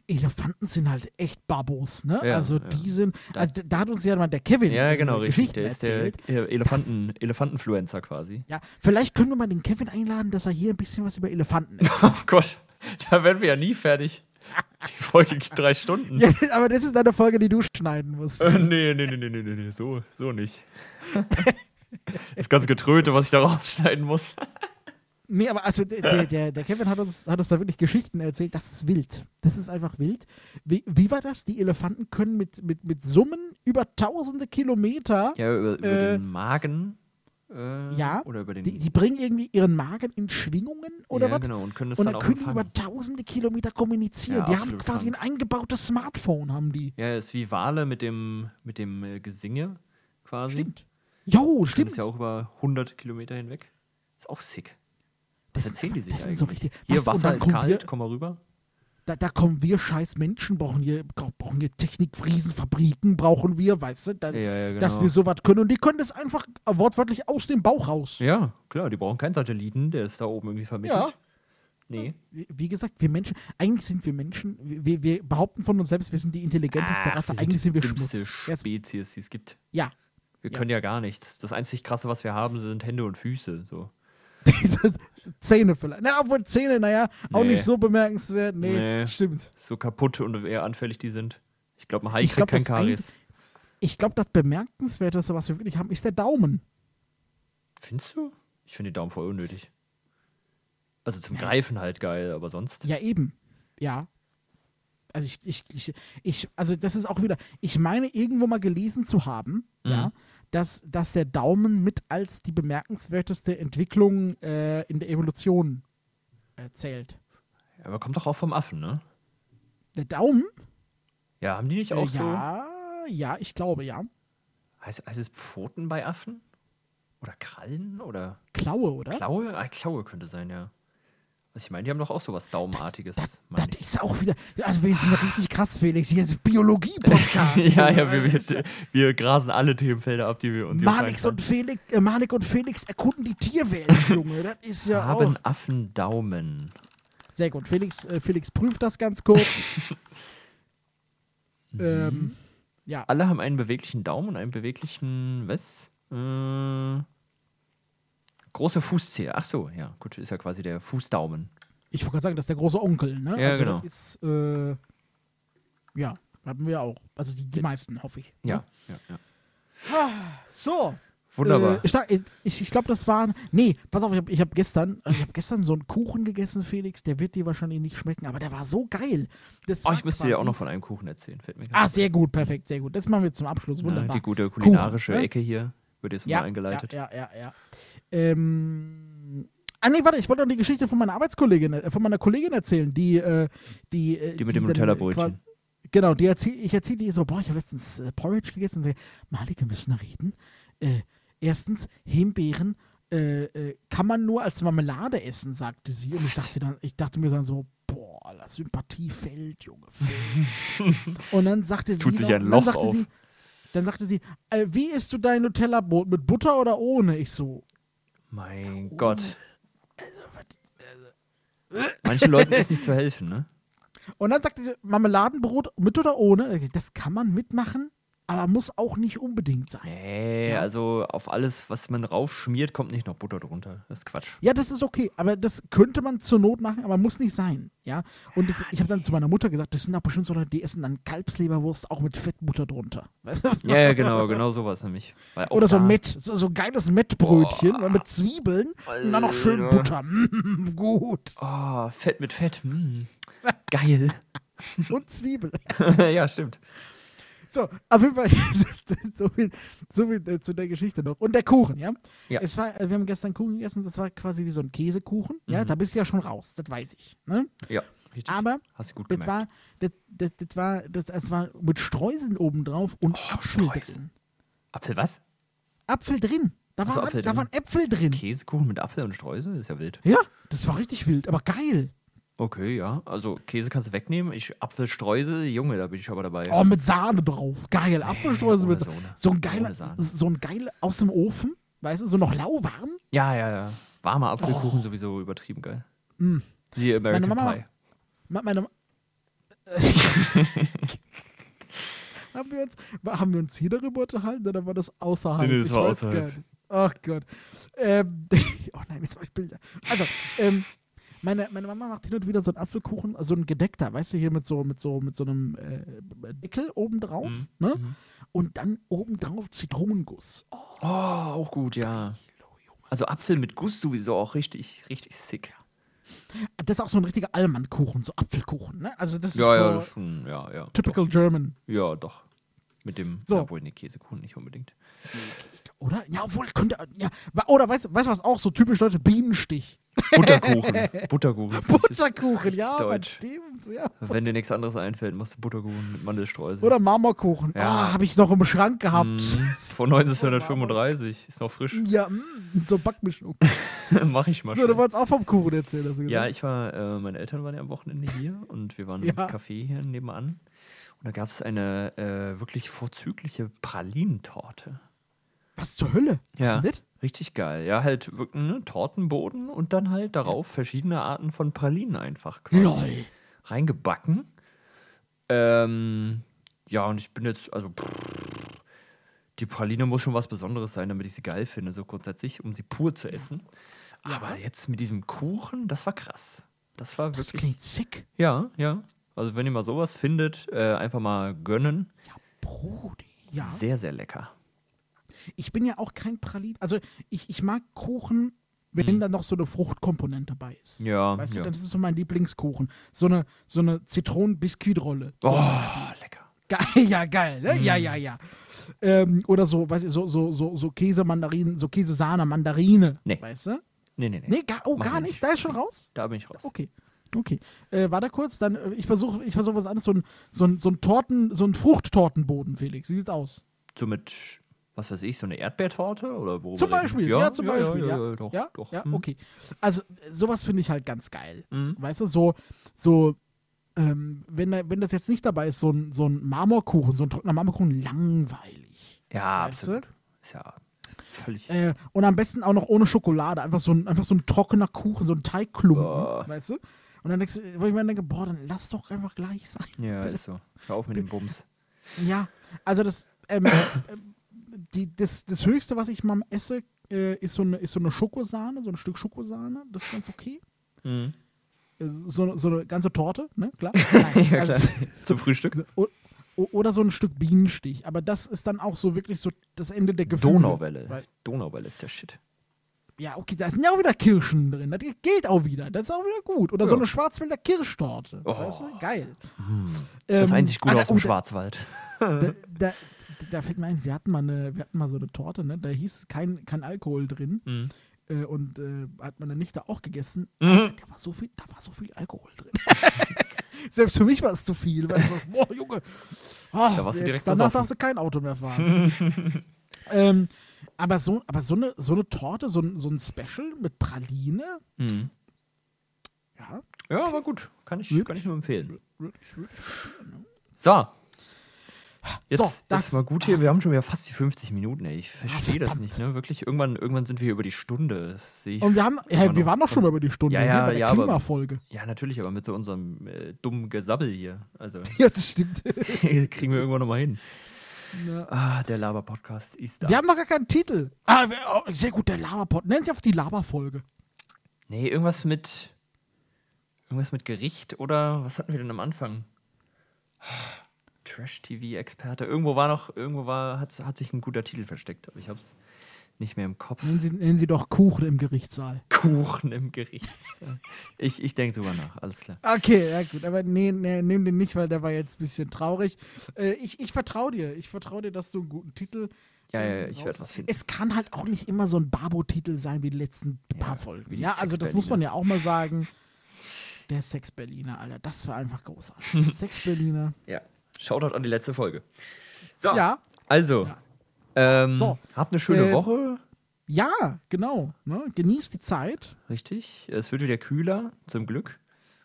Elefanten sind halt echt Babos, ne? Ja, also ja. die sind, also da hat uns ja mal der Kevin Ja, genau, richtig. Der ist der erzählt. äh, Elefanten, Elefantenfluencer quasi. Ja, vielleicht können wir mal den Kevin einladen, dass er hier ein bisschen was über Elefanten erzählt. Oh Gott, da werden wir ja nie fertig. Die Folge geht drei Stunden. ja, aber das ist eine Folge, die du schneiden musst. Äh, nee, nee, nee, nee, nee, nee, nee, so, so nicht. Das ganze Getröte, was ich da rausschneiden muss. Nee, aber also der, der- der, Kevin hat uns, hat uns da wirklich Geschichten erzählt. Das ist wild. Das ist einfach wild. Wie, wie war das? Die Elefanten können mit, mit, mit Summen über tausende Kilometer, Ja, über, über Äh, den Magen. Äh, Ja, Oder über den. die, die bringen irgendwie ihren Magen in Schwingungen oder ja, was? genau, und können das Und dann dann können die empfangen. über tausende Kilometer kommunizieren. Ja, die haben quasi krank. ein eingebautes Smartphone, haben die. Ja, ist wie Wale mit dem, mit dem äh, Gesinge quasi. Stimmt. Jo, stimmt. das ja auch über 100 Kilometer hinweg. Ist auch sick. Das erzählen die sich das eigentlich? so richtig- Hier, was, Wasser dann ist kalt, wir- komm mal rüber. Da, da kommen wir scheiß Menschen, brauchen hier, brauchen hier Technikfriesenfabriken, brauchen wir, weißt du, da, Ja, ja, genau. dass wir sowas können. Und die können das einfach wortwörtlich aus dem Bauch raus. Ja, klar, die brauchen keinen Satelliten, der ist da oben irgendwie vermittelt. Ja. Nee. Wie gesagt, wir Menschen, eigentlich sind wir Menschen, wir, wir behaupten von uns selbst, wir sind die intelligenteste Ach, Rasse, wir eigentlich sind wir Schmutz. Spezies, die es gibt. ja, Wir Ja. können ja gar nichts. Das einzig Krasse, was wir haben, sind Hände und Füße. So. diese Zähne vielleicht. Na, obwohl Zähne, naja, auch Nee. nicht so bemerkenswert. Nee, Nee. stimmt. so kaputt und eher anfällig die sind. Ich glaube, ein Hai kriegt glaube, kein das, Karies. ich glaub, das Bemerkenswerteste, was wir wirklich haben, ist der Daumen. Findest du? Ich finde die Daumen voll unnötig. Also zum Greifen halt geil, aber sonst. Ja, eben. Ja. Also ich, ich, ich, ich, also das ist auch wieder, ich meine irgendwo mal gelesen zu haben, Mhm. ja, dass, dass der Daumen mit als die bemerkenswerteste Entwicklung äh, in der Evolution äh, zählt. Aber kommt doch auch vom Affen, ne? Der Daumen? Ja, haben die nicht Äh, auch so. ja, ja, ich glaube, ja. Heißt, heißt es Pfoten bei Affen? Oder Krallen? Oder Klaue, oder? Klaue? Ah, Klaue könnte sein, ja. Ich meine, die haben doch auch sowas Daumenartiges. Das meine ich. ist auch wieder, also wir sind richtig krass, Felix. Hier ist Biologie-Podcast. ja, ja, wir, wir, wir grasen alle Themenfelder ab, die wir uns Manix und Felix, äh, Manik und Felix erkunden die Tierwelt, Junge. Das ist ja auch. Haben Affen Daumen? Sehr gut. Felix, äh, Felix prüft das ganz kurz. ähm, ja, Alle haben einen beweglichen Daumen und einen beweglichen, was? Äh, große Fußzehe. Ach so, ja, gut, ist ja quasi der Fußdaumen. ich wollte gerade sagen, das ist der große Onkel, ne? Ja, also genau. Ist, äh, ja, haben wir auch. Also die, die meisten, hoffe ich. ne? Ja, ja, ja. So. Wunderbar. Äh, ich ich glaube, das waren. Nee, pass auf, ich habe hab gestern, ich hab gestern so einen Kuchen gegessen, Felix. Der wird dir wahrscheinlich nicht schmecken, aber der war so geil. Das oh, ich müsste dir auch noch von einem Kuchen erzählen. Fällt mir Ah, sehr gut, perfekt, sehr gut. Das machen wir zum Abschluss. Wunderbar. Ja, die gute kulinarische Kuchen, ne? Ecke hier wird jetzt ja, mal eingeleitet. Ja, ja, ja. ja. Ähm, ah, nee, warte, ich wollte noch die Geschichte von meiner Arbeitskollegin, äh, von meiner Kollegin erzählen, die, äh, die, äh, Die mit dem dann Nutella-Brötchen. Genau, die erzähl, ich erzähle die so, boah, ich habe letztens äh, Porridge gegessen und sage, Malik, wir müssen reden. Äh, erstens, Himbeeren kann man nur als Marmelade essen, sagte sie. Und ich dachte, dann, ich dachte mir dann so, boah, das Sympathie fällt, Junge. Fällt. und dann sagte sie, tut sich ein Loch sagte auf. Sie, dann sagte sie, äh, wie isst du dein Nutella-Brot? Mit Butter oder ohne? Ich so, Mein Gott. also, Manchen Leuten ist nicht zu helfen, ne? Und dann sagte sie, Marmeladenbrot mit oder ohne? Das kann man mitmachen, aber muss auch nicht unbedingt sein. Nee, Ja. also auf alles, was man raufschmiert, kommt nicht noch Butter drunter. Das ist Quatsch. Ja, das ist okay, aber das könnte man zur Not machen, aber muss nicht sein. Ja, und das, ich habe dann zu meiner Mutter gesagt, das sind auch bestimmt so Leute, die essen dann Kalbsleberwurst auch mit Fettbutter drunter. Weißt du? Ja, ja, genau, genau sowas nämlich. Oder so Mett, so, so geiles Mettbrötchen oder mit Zwiebeln und dann noch schön Alter. Butter. Mm, gut. Oh, Fett mit Fett. Mm. Geil. Und Zwiebeln. ja, stimmt. So, auf jeden Fall, so viel, so viel äh, zu der Geschichte noch. Und der Kuchen, ja? Ja. Es war, äh, wir haben gestern Kuchen gegessen, das war quasi wie so ein Käsekuchen. Ja, da bist du ja schon raus, das weiß ich. Ne? Ja. Richtig. Aber Hast du gut das gemerkt. war, das, das, das war, das, das war mit Streuseln obendrauf und Apfel Oh, Streusel. drin. Apfel was? Apfel drin. Da, waren, Apfel da drin. waren Äpfel drin. Käsekuchen mit Apfel und Streusel? Ist ja wild. Ja, das war richtig wild, aber geil. Okay, ja. Also Käse kannst du wegnehmen. Ich Apfelstreusel, Junge, da bin ich aber dabei. Oh, mit Sahne drauf. Geil. Apfelstreusel mit Sohne. so ein geiler, Sahne. so ein geiler aus dem Ofen, weißt du, so noch lauwarm. Ja, ja, ja. Warmer Apfelkuchen sowieso übertrieben geil. Siehe American Oh. Mm. Meine Mama- Pie. Meine, haben, wir uns, haben wir uns hier darüber unterhalten oder war das außerhalb? Nee, das ich war weiß außerhalb. Ach Gott. Ähm, oh nein, jetzt habe ich Bilder. Also, ähm, meine, meine Mama macht hin und wieder so einen Apfelkuchen, so ein gedeckter, weißt du, hier mit so, mit so, mit so einem äh, Deckel obendrauf, Mhm. ne? Und dann obendrauf Zitronenguss. Oh, Oh, auch gut, ja. Also Apfel mit Guss sowieso auch richtig, richtig sick. das ist auch so ein richtiger Allmannkuchen, so Apfelkuchen, ne? Also das Ja, ist ja, so das schon, ja, ja. typical German, Doch. Ja, doch. Mit dem, So. obwohl, ne, Käsekuchen nicht unbedingt. oder? Ja, obwohl, könnte, ja. Oder weißt du, weißt, was auch so typisch deutsche Bienenstich. Butterkuchen. Butterkuchen. Butterkuchen, ja, deutsch. stimmt, ja. Wenn dir nichts anderes einfällt, machst du Butterkuchen mit Mandelstreusel. Oder Marmorkuchen. Ja. Ah, habe ich noch im Schrank gehabt. Ist Von 1935. Ist noch frisch. Ja, mm, so Backmischung. Mach ich mal So, du wolltest auch vom Kuchen erzählen. Hast du Ja, gesagt. ich war, äh, meine Eltern waren ja am Wochenende hier und wir waren Ja. im Café hier nebenan. Und da gab es eine äh, wirklich vorzügliche Pralinentorte. Was zur Hölle? Ja. Was ist das? Richtig geil. Ja, halt wirklich ne, Tortenboden und dann halt darauf verschiedene Arten von Pralinen einfach quasi Lol. reingebacken. Ähm, ja, und ich bin jetzt, also pff, die Praline muss schon was Besonderes sein, damit ich sie geil finde, so grundsätzlich, um sie pur zu essen. Aber jetzt mit diesem Kuchen, das war krass. Das war Das wirklich. klingt sick. Ja, ja. Also wenn ihr mal sowas findet, äh, einfach mal gönnen. Brudi. Ja. Sehr, sehr lecker. Ich bin ja auch kein Pralin. Also, ich, ich mag Kuchen, wenn da noch so eine Fruchtkomponente dabei ist. Ja, Weißt ja. du, das ist so mein Lieblingskuchen. So eine, so eine Zitronen-Biskuitrolle. So. oh, lecker. Geil, ja, geil, ne? Mhm. Ja, ja, ja. Ähm, oder so, weißt du, so, so, so, so Käse, Mandarinen, so Käsesahne, Mandarine. Nee. Weißt du? Nee, nee, nee. Nee, gar, oh, Machen gar nicht. nicht. Da ist schon raus? Da bin ich raus. Okay. Okay. Äh, warte kurz, dann, äh, ich versuche ich versuch was anderes. So ein, so ein, so ein Torten, so ein Fruchttortenboden, Felix. Wie sieht's aus? So mit, was weiß ich, so eine Erdbeertorte? Oder worüber Zum? Beispiel, ja, zum Beispiel, ja. Ja, ja, doch, ja, doch. ja Hm. okay. Also, sowas finde ich halt ganz geil. Mhm. Weißt du, so, so, ähm, wenn, da- wenn das jetzt nicht dabei ist, so ein, so ein Marmorkuchen, so ein trockener Marmorkuchen, langweilig. Ja, Weißt du? absolut. Ist ja völlig. Äh, und am besten auch noch ohne Schokolade. Einfach so ein, einfach so ein trockener Kuchen, so ein Teigklumpen, Boah. weißt du? Und dann denkst du, wo ich mir denke, boah, dann lass doch einfach gleich sein. ja, ist so. Hör auf mit dem Bums. Ja, also das, ähm, die, das, das Höchste, was ich mal esse, äh, ist, so eine, ist so eine Schokosahne, so ein Stück Schokosahne. Das ist ganz okay. Mhm. Äh, So, so eine ganze Torte, ne? Klar. Nein, Ja, also, klar. Zum Frühstück? oder so ein Stück Bienenstich. Aber das ist dann auch so wirklich so das Ende der Gefühle. Donauwelle. Weil, Donauwelle ist der Shit. ja, okay, da sind ja auch wieder Kirschen drin. Das geht auch wieder. Das ist auch wieder gut. Oder so Ja. eine Schwarzwälder Kirschtorte. Oh. Weißt du? Geil. Das Ähm, einzig Gute ah, aus dem oh, Schwarzwald. da, da, da fällt mir ein, wir hatten mal eine, wir hatten mal so eine Torte, ne? Da hieß kein, kein Alkohol drin. Mhm. Äh, und äh, hat meine Nichte auch gegessen. Mhm. Da war so viel, da war so viel Alkohol drin. Selbst für mich war es zu viel. Weil ich so, boah, Junge. Ah, Da warst du direkt danach darfst du kein Auto mehr fahren. ähm, aber so, aber so, eine, so eine Torte, so ein, so ein Special mit Praline, Mhm. ja, Ja, war gut. Kann ich, kann ich nur empfehlen. ich So. Jetzt So, das- ist mal gut hier. Wir haben schon wieder fast die 50 Minuten, ey. Ich verstehe das nicht, ne? Wirklich, irgendwann, irgendwann sind wir über die Stunde. Und wir haben, ja, wir waren doch schon mal über die Stunde Ja, ja, bei der ja, aber- Klimafolge. Ja, natürlich, aber mit so unserem äh, dummen Gesabbel hier. Also, Ja, das stimmt. kriegen wir irgendwann nochmal hin. Ja. Ah, der Laber-Podcast ist da. Wir haben noch gar keinen Titel. Ah, oh, sehr gut, der Laberpot. Nennt sich einfach die Laberfolge. Nee, irgendwas mit. Irgendwas mit Gericht oder was hatten wir denn am Anfang? Trash-TV-Experte. Irgendwo war noch, irgendwo war, hat, hat sich ein guter Titel versteckt, aber ich hab's nicht mehr im Kopf. Nennen Sie, nennen Sie doch Kuchen im Gerichtssaal. Kuchen im Gericht. ich ich denke drüber nach, alles klar. Okay, ja gut, aber nee, nee, nehm den nicht, weil der war jetzt ein bisschen traurig. Äh, ich ich vertraue dir. Ich vertraue dir, dass du einen guten Titel. Ja, ja, ja, ähm, ich werd raus- was finden. Es kann halt auch nicht immer so ein Babo-Titel sein wie die letzten paar wie Folgen. Ja, also das muss man ja auch mal sagen. der Sex-Berliner, Alter. Das war einfach großartig. Sex-Berliner. Ja. Shoutout an die letzte Folge. So. Ja. Also. Ja. Ähm, So. Habt eine schöne Äh, Woche. Ja, genau. Ne? Genießt die Zeit. Richtig. Es wird wieder kühler, zum Glück.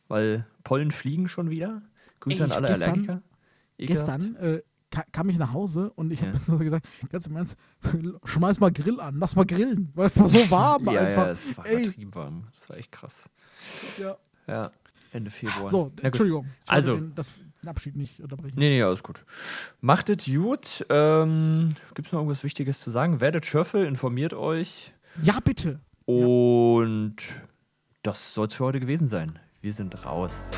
Weil Pollen fliegen schon wieder. Grüße Ey, an ich alle gestern- Allergiker. Ekelhaft. Gestern äh, ka kam ich nach Hause und ich Ja. habe beziehungsweise gesagt, ganz im Ernst, schmeiß mal Grill an, lass mal grillen. Weil es war so warm ja, einfach. Ja, es war übertrieben warm. Das war echt krass. Ja. Ja. Ende Februar. So. Entschuldigung. Ich wollte Also. Das, den Abschied nicht unterbrechen. Nee, nee, alles gut. Macht es gut. Ähm, Gibt es noch irgendwas Wichtiges zu sagen? Werdet Schöffel, informiert euch. Ja, bitte. Und das soll es für heute gewesen sein. Wir sind raus.